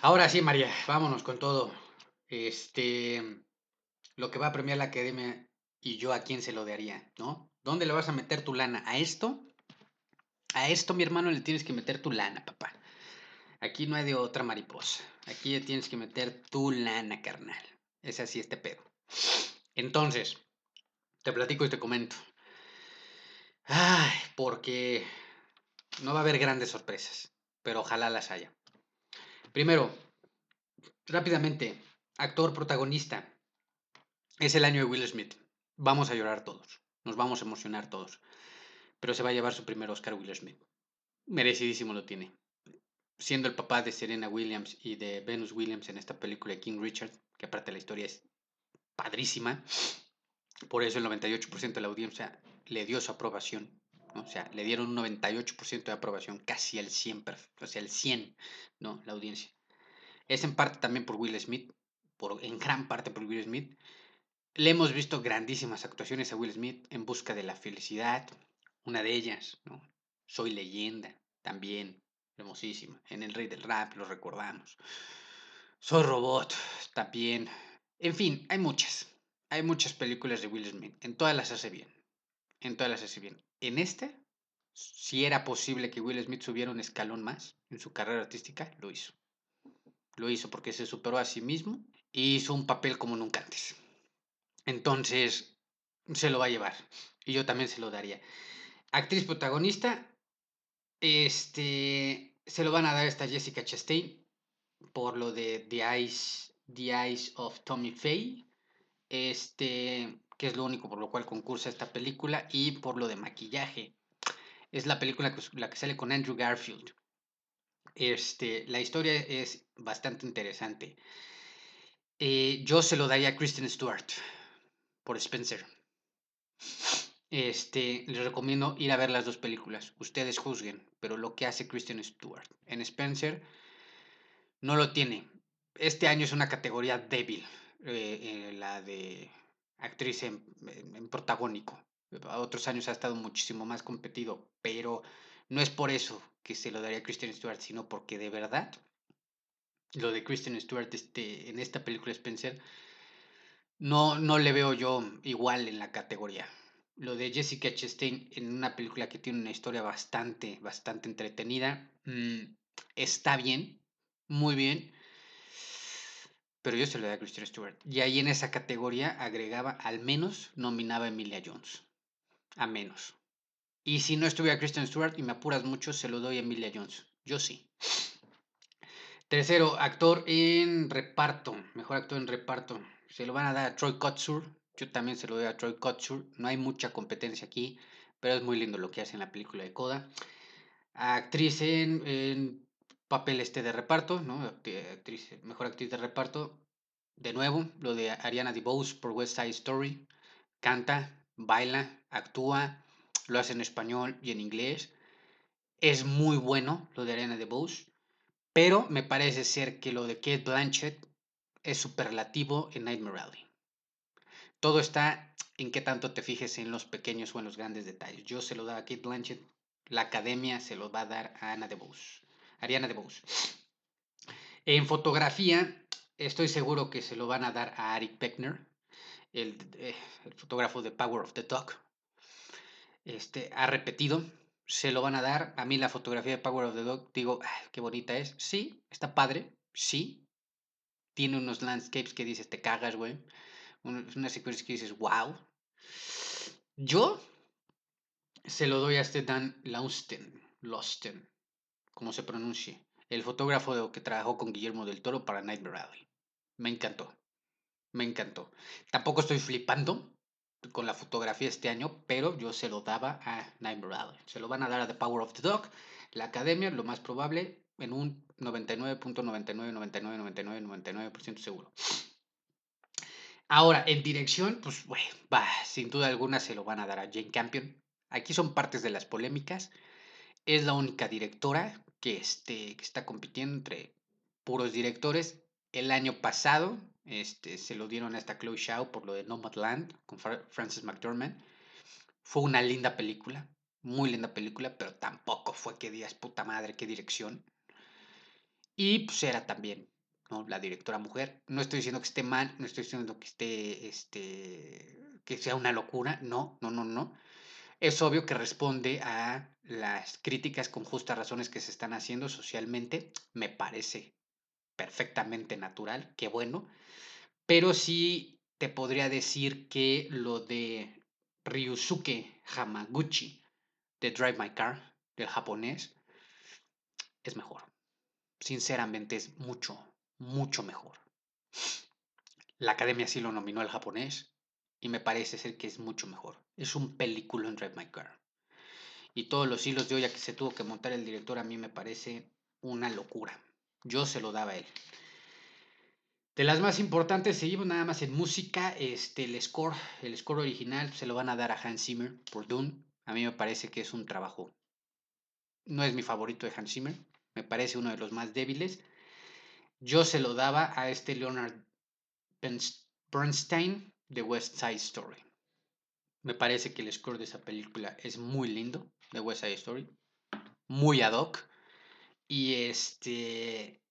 Ahora sí, María, vámonos con todo. Este, lo que va a premiar la academia y yo a quién se lo daría, ¿no? ¿Dónde le vas a meter tu lana? ¿A esto? A esto, mi hermano, le tienes que meter tu lana, papá. Aquí no hay de otra mariposa. Aquí ya tienes que meter tu lana, carnal. Es así este pedo. Entonces, te platico y te comento. Ay, porque no va a haber grandes sorpresas, pero ojalá las haya. Primero, rápidamente, actor protagonista. Es el año de Will Smith. Vamos a llorar todos. Nos vamos a emocionar todos. Pero se va a llevar su primer Oscar Will Smith. Merecidísimo lo tiene. Siendo el papá de Serena Williams y de Venus Williams en esta película King Richard, que aparte la historia es padrísima. Por eso el 98% de la audiencia le dio su aprobación. O sea, le dieron un 98% de aprobación, casi el 100, o sea, el 100, ¿no? La audiencia. Es en parte también por Will Smith, por, en gran parte por Will Smith. Le hemos visto grandísimas actuaciones a Will Smith en busca de la felicidad, una de ellas. Soy leyenda, también, hermosísima. En El Rey del Rap lo recordamos. Soy robot, también. En fin, hay muchas. Hay muchas películas de Will Smith. En todas las hace bien. En todas las hace bien. En este, si era posible que Will Smith subiera un escalón más en su carrera artística, lo hizo. Lo hizo porque se superó a sí mismo y hizo un papel como nunca antes. Entonces, se lo va a llevar. Y yo también se lo daría. Actriz protagonista, este, se lo van a dar esta Jessica Chastain por lo de The Eyes, The Eyes of Tommy Faye. Este, que es lo único por lo cual concursa esta película, y por lo de maquillaje. Es la película que, la que sale con Andrew Garfield. Este, la historia es bastante interesante. Eh, yo se lo daría a Kristen Stewart por Spencer. Este, les recomiendo ir a ver las dos películas. Ustedes juzguen, pero lo que hace Kristen Stewart en Spencer no lo tiene. Este año es una categoría débil, eh, eh, la de actriz en, protagónico. A otros años ha estado muchísimo más competido, pero no es por eso que se lo daría a Kristen Stewart, sino porque de verdad lo de Kristen Stewart este, en esta película Spencer no, no le veo yo igual en la categoría. Lo de Jessica Chastain en una película que tiene una historia bastante, bastante entretenida, mm, está bien, muy bien, pero yo se lo doy a Kristen Stewart. Y ahí en esa categoría agregaba al menos nominaba a Emilia Jones. A menos. Y si no estuviera Kristen Stewart y me apuras mucho, se lo doy a Emilia Jones. Yo sí. Tercero, actor en reparto. Mejor actor en reparto. Se lo van a dar a Troy Kotsur. Yo también se lo doy a Troy Kotsur. No hay mucha competencia aquí, pero es muy lindo lo que hace en la película de Coda. Actriz en papel este de reparto, ¿no? Actriz, mejor actriz de reparto. De nuevo, lo de Ariana DeBose por West Side Story. Canta, baila, actúa, lo hace en español y en inglés. Es muy bueno lo de Ariana DeBose, pero me parece ser que lo de Kate Blanchett es superlativo en Nightmare Alley. Todo está en qué tanto te fijes en los pequeños o en los grandes detalles. Yo se lo da a Kate Blanchett, la academia se lo va a dar a Ana DeBose. Ariana DeBose. En fotografía, estoy seguro que se lo van a dar a Eric Beckner, el, eh, fotógrafo de Power of the Dog. Este, ha repetido, se lo van a dar. A mí la fotografía de Power of the Dog, digo, qué bonita es. Sí, está padre, sí. Tiene unos landscapes que dices, te cagas, güey. Unas secuencias que dices, wow. Yo se lo doy a este Dan Lausten, Losten como se pronuncie, el fotógrafo que trabajó con Guillermo del Toro para Nightmare Alley. Me encantó. Me encantó. Tampoco estoy flipando con la fotografía este año, pero yo se lo daba a Nightmare Alley. Se lo van a dar a The Power of the Dog. La academia, lo más probable, en un 99.99999999% seguro. Ahora, en dirección, pues, bueno, va, sin duda alguna se lo van a dar a Jane Campion. Aquí son partes de las polémicas. Es la única directora que, este, que está compitiendo entre puros directores. El año pasado este, se lo dieron a esta Chloe Shaw por lo de Nomadland con Francis McDormand. Fue una linda película, muy linda película, pero tampoco fue que digas puta madre, qué dirección. Y pues era también ¿no? la directora mujer. No estoy diciendo que esté mal, no estoy diciendo que esté, este, que sea una locura, no, no, no, no. es obvio que responde a las críticas con justas razones que se están haciendo socialmente. Me parece perfectamente natural, qué bueno. Pero sí te podría decir que lo de Ryusuke Hamaguchi de Drive My Car, del japonés, es mejor. Sinceramente es mucho, mucho mejor. La academia sí lo nominó al japonés y me parece ser que es mucho mejor. Es un película en Drive My Car. Y todos los hilos de olla que se tuvo que montar el director a mí me parece una locura. Yo se lo daba a él. De las más importantes, seguimos nada más en música. Este, el score, el score original se lo van a dar a Hans Zimmer por Dune. A mí me parece que es un trabajo. No es mi favorito de Hans Zimmer. Me parece uno de los más débiles. Yo se lo daba a este Leonard Bernstein de West Side Story. Me parece que el score de esa película es muy lindo, de West Side Story. Muy ad hoc. Y este.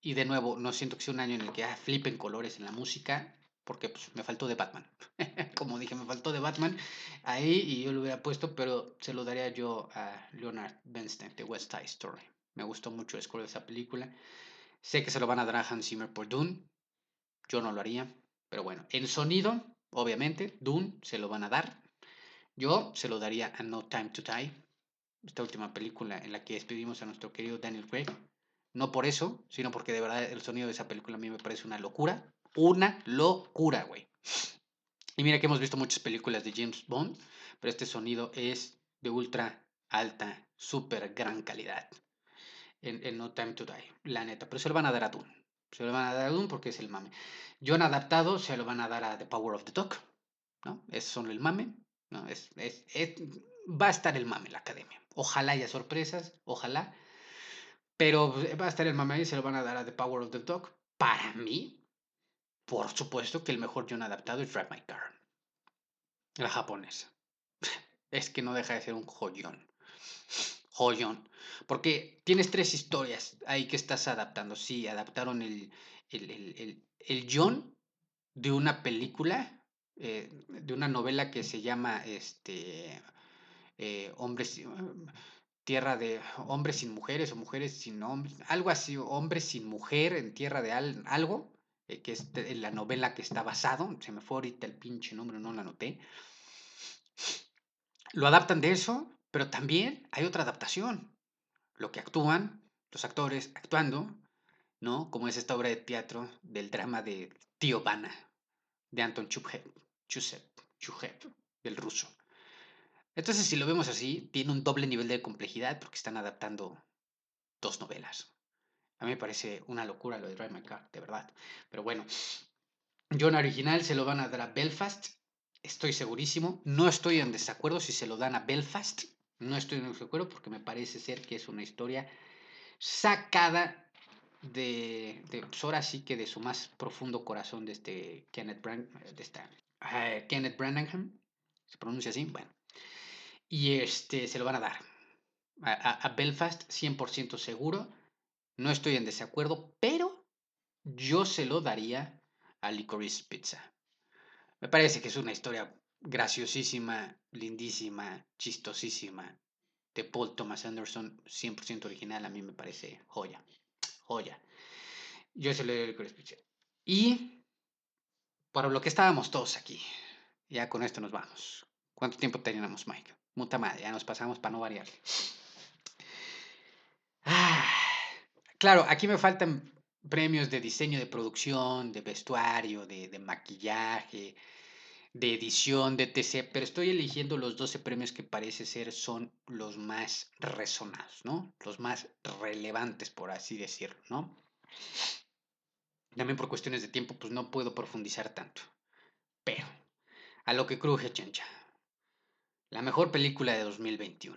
Y de nuevo, no siento que sea un año en el que ah, flipen colores en la música, porque pues, me faltó de Batman. Como dije, me faltó de Batman ahí y yo lo hubiera puesto, pero se lo daría yo a Leonard Bernstein de West Side Story. Me gustó mucho el score de esa película. Sé que se lo van a dar a Hans Zimmer por Dune. Yo no lo haría. Pero bueno, en sonido, obviamente, Dune se lo van a dar. Yo se lo daría a No Time to Die. Esta última película en la que despedimos a nuestro querido Daniel Craig. No por eso, sino porque de verdad el sonido de esa película a mí me parece una locura. Una locura, güey. Y mira que hemos visto muchas películas de James Bond, pero este sonido es de ultra alta, súper gran calidad en, No Time to Die, la neta. Pero se lo van a dar a Dune. Se lo van a dar a Dune porque es el mame. John adaptado se lo van a dar a The Power of the Dog. ¿no? Es solo el mame. ¿no? Es, es, va a estar el mame en la academia. Ojalá haya sorpresas, ojalá. Pero va a estar el mame y se lo van a dar a The Power of the Dog. Para mí, por supuesto que el mejor John adaptado es Drive My Car. La japonesa. Es que no deja de ser un joyón joyón. Porque tienes tres historias ahí que estás adaptando. Sí, adaptaron el, el, John de una película, eh, de una novela que se llama este, eh, Hombres, Tierra de Hombres sin Mujeres o Mujeres sin Hombres, algo así, Hombres sin Mujer en Tierra de algo, eh, que es la novela que está basado. Se me fue ahorita el pinche nombre, no lo anoté. Lo adaptan de eso pero también hay otra adaptación. Lo que actúan, los actores actuando, ¿no? Como es esta obra de teatro del drama de Tío Vana, de Anton Chubchev, Chubchev, del ruso. Entonces, si lo vemos así, tiene un doble nivel de complejidad porque están adaptando dos novelas. A mí me parece una locura lo de Drive My Car, de verdad. Pero bueno, John original se lo van a dar a Belfast, estoy segurísimo. No estoy en desacuerdo si se lo dan a Belfast. No estoy en acuerdo porque me parece ser que es una historia sacada de, de pues ahora sí que de su más profundo corazón de este Kenneth, Brand, de esta, uh, Kenneth Branagh, se pronuncia así, bueno, y este se lo van a dar a, a Belfast 100% seguro, no estoy en desacuerdo, pero yo se lo daría a Licorice Pizza. Me parece que es una historia graciosísima, lindísima, chistosísima de Paul Thomas Anderson, 100% original, a mí me parece joya, joya. Yo se lo doy el Y para lo que estábamos todos aquí, ya con esto nos vamos. ¿Cuánto tiempo tenemos, Mike? Muta madre, ya nos pasamos para no variar. Ah, claro, aquí me faltan premios de diseño de producción, de vestuario, de, de maquillaje, de edición, de etc. Pero estoy eligiendo los 12 premios que parece ser son los más resonados, ¿no? Los más relevantes, por así decirlo, ¿no? También por cuestiones de tiempo, pues no puedo profundizar tanto. Pero, a lo que cruje, chancha. La mejor película de 2021.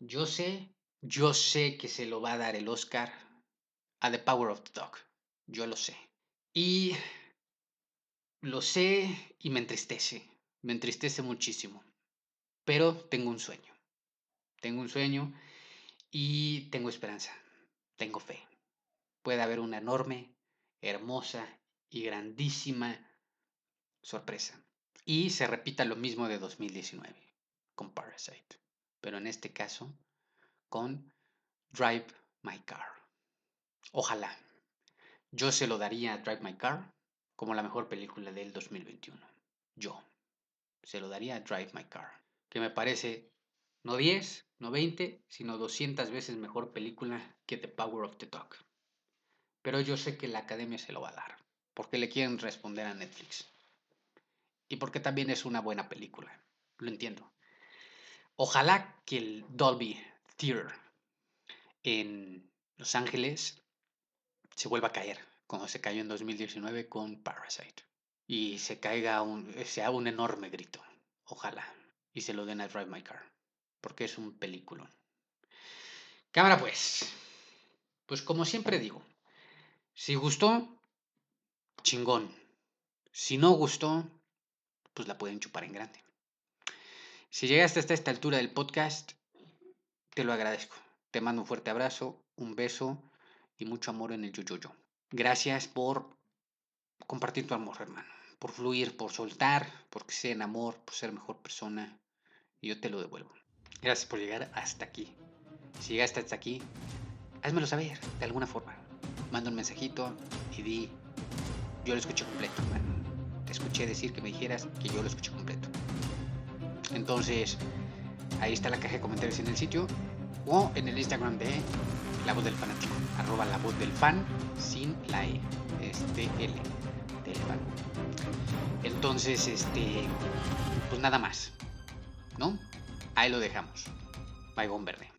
Yo sé, yo sé que se lo va a dar el Oscar a The Power of the Dog. Yo lo sé. Y lo sé y me entristece, me entristece muchísimo, pero tengo un sueño, tengo un sueño y tengo esperanza, tengo fe. Puede haber una enorme, hermosa y grandísima sorpresa. Y se repita lo mismo de 2019. con Parasite, pero en este caso con Drive My Car. Ojalá. Yo se lo daría a Drive My Car como la mejor película del 2021. Yo se lo daría a Drive My Car, que me parece no 10, no 20, sino 200 veces mejor película que The Power of the Dog. Pero yo sé que la academia se lo va a dar, porque le quieren responder a Netflix. Y porque también es una buena película, lo entiendo. Ojalá que el Dolby Theater en Los Ángeles se vuelva a caer, como se cayó en 2019 con Parasite. Y se caiga un, sea un enorme grito. Ojalá. Y se lo den a Drive My Car. Porque es un película. Cámara pues. Pues como siempre digo, si gustó, chingón. Si no gustó, pues la pueden chupar en grande. Si llegaste hasta esta altura del podcast, te lo agradezco. Te mando un fuerte abrazo, un beso y mucho amor en el yo Gracias por compartir tu amor, hermano. Por fluir, por soltar, por sea en amor, por ser mejor persona. Y yo te lo devuelvo. Gracias por llegar hasta aquí. Si llegaste hasta aquí, házmelo saber de alguna forma manda un mensajito y di, yo lo escuché completo, Te escuché decir que me dijeras que yo lo escuché completo. Entonces, ahí está la caja de comentarios en el sitio o en el Instagram de La Voz del Fanático, arroba La Voz del Fan sin la E, este L, del fan. Entonces, este, pues nada más, ¿no? Ahí lo dejamos. Baigón verde.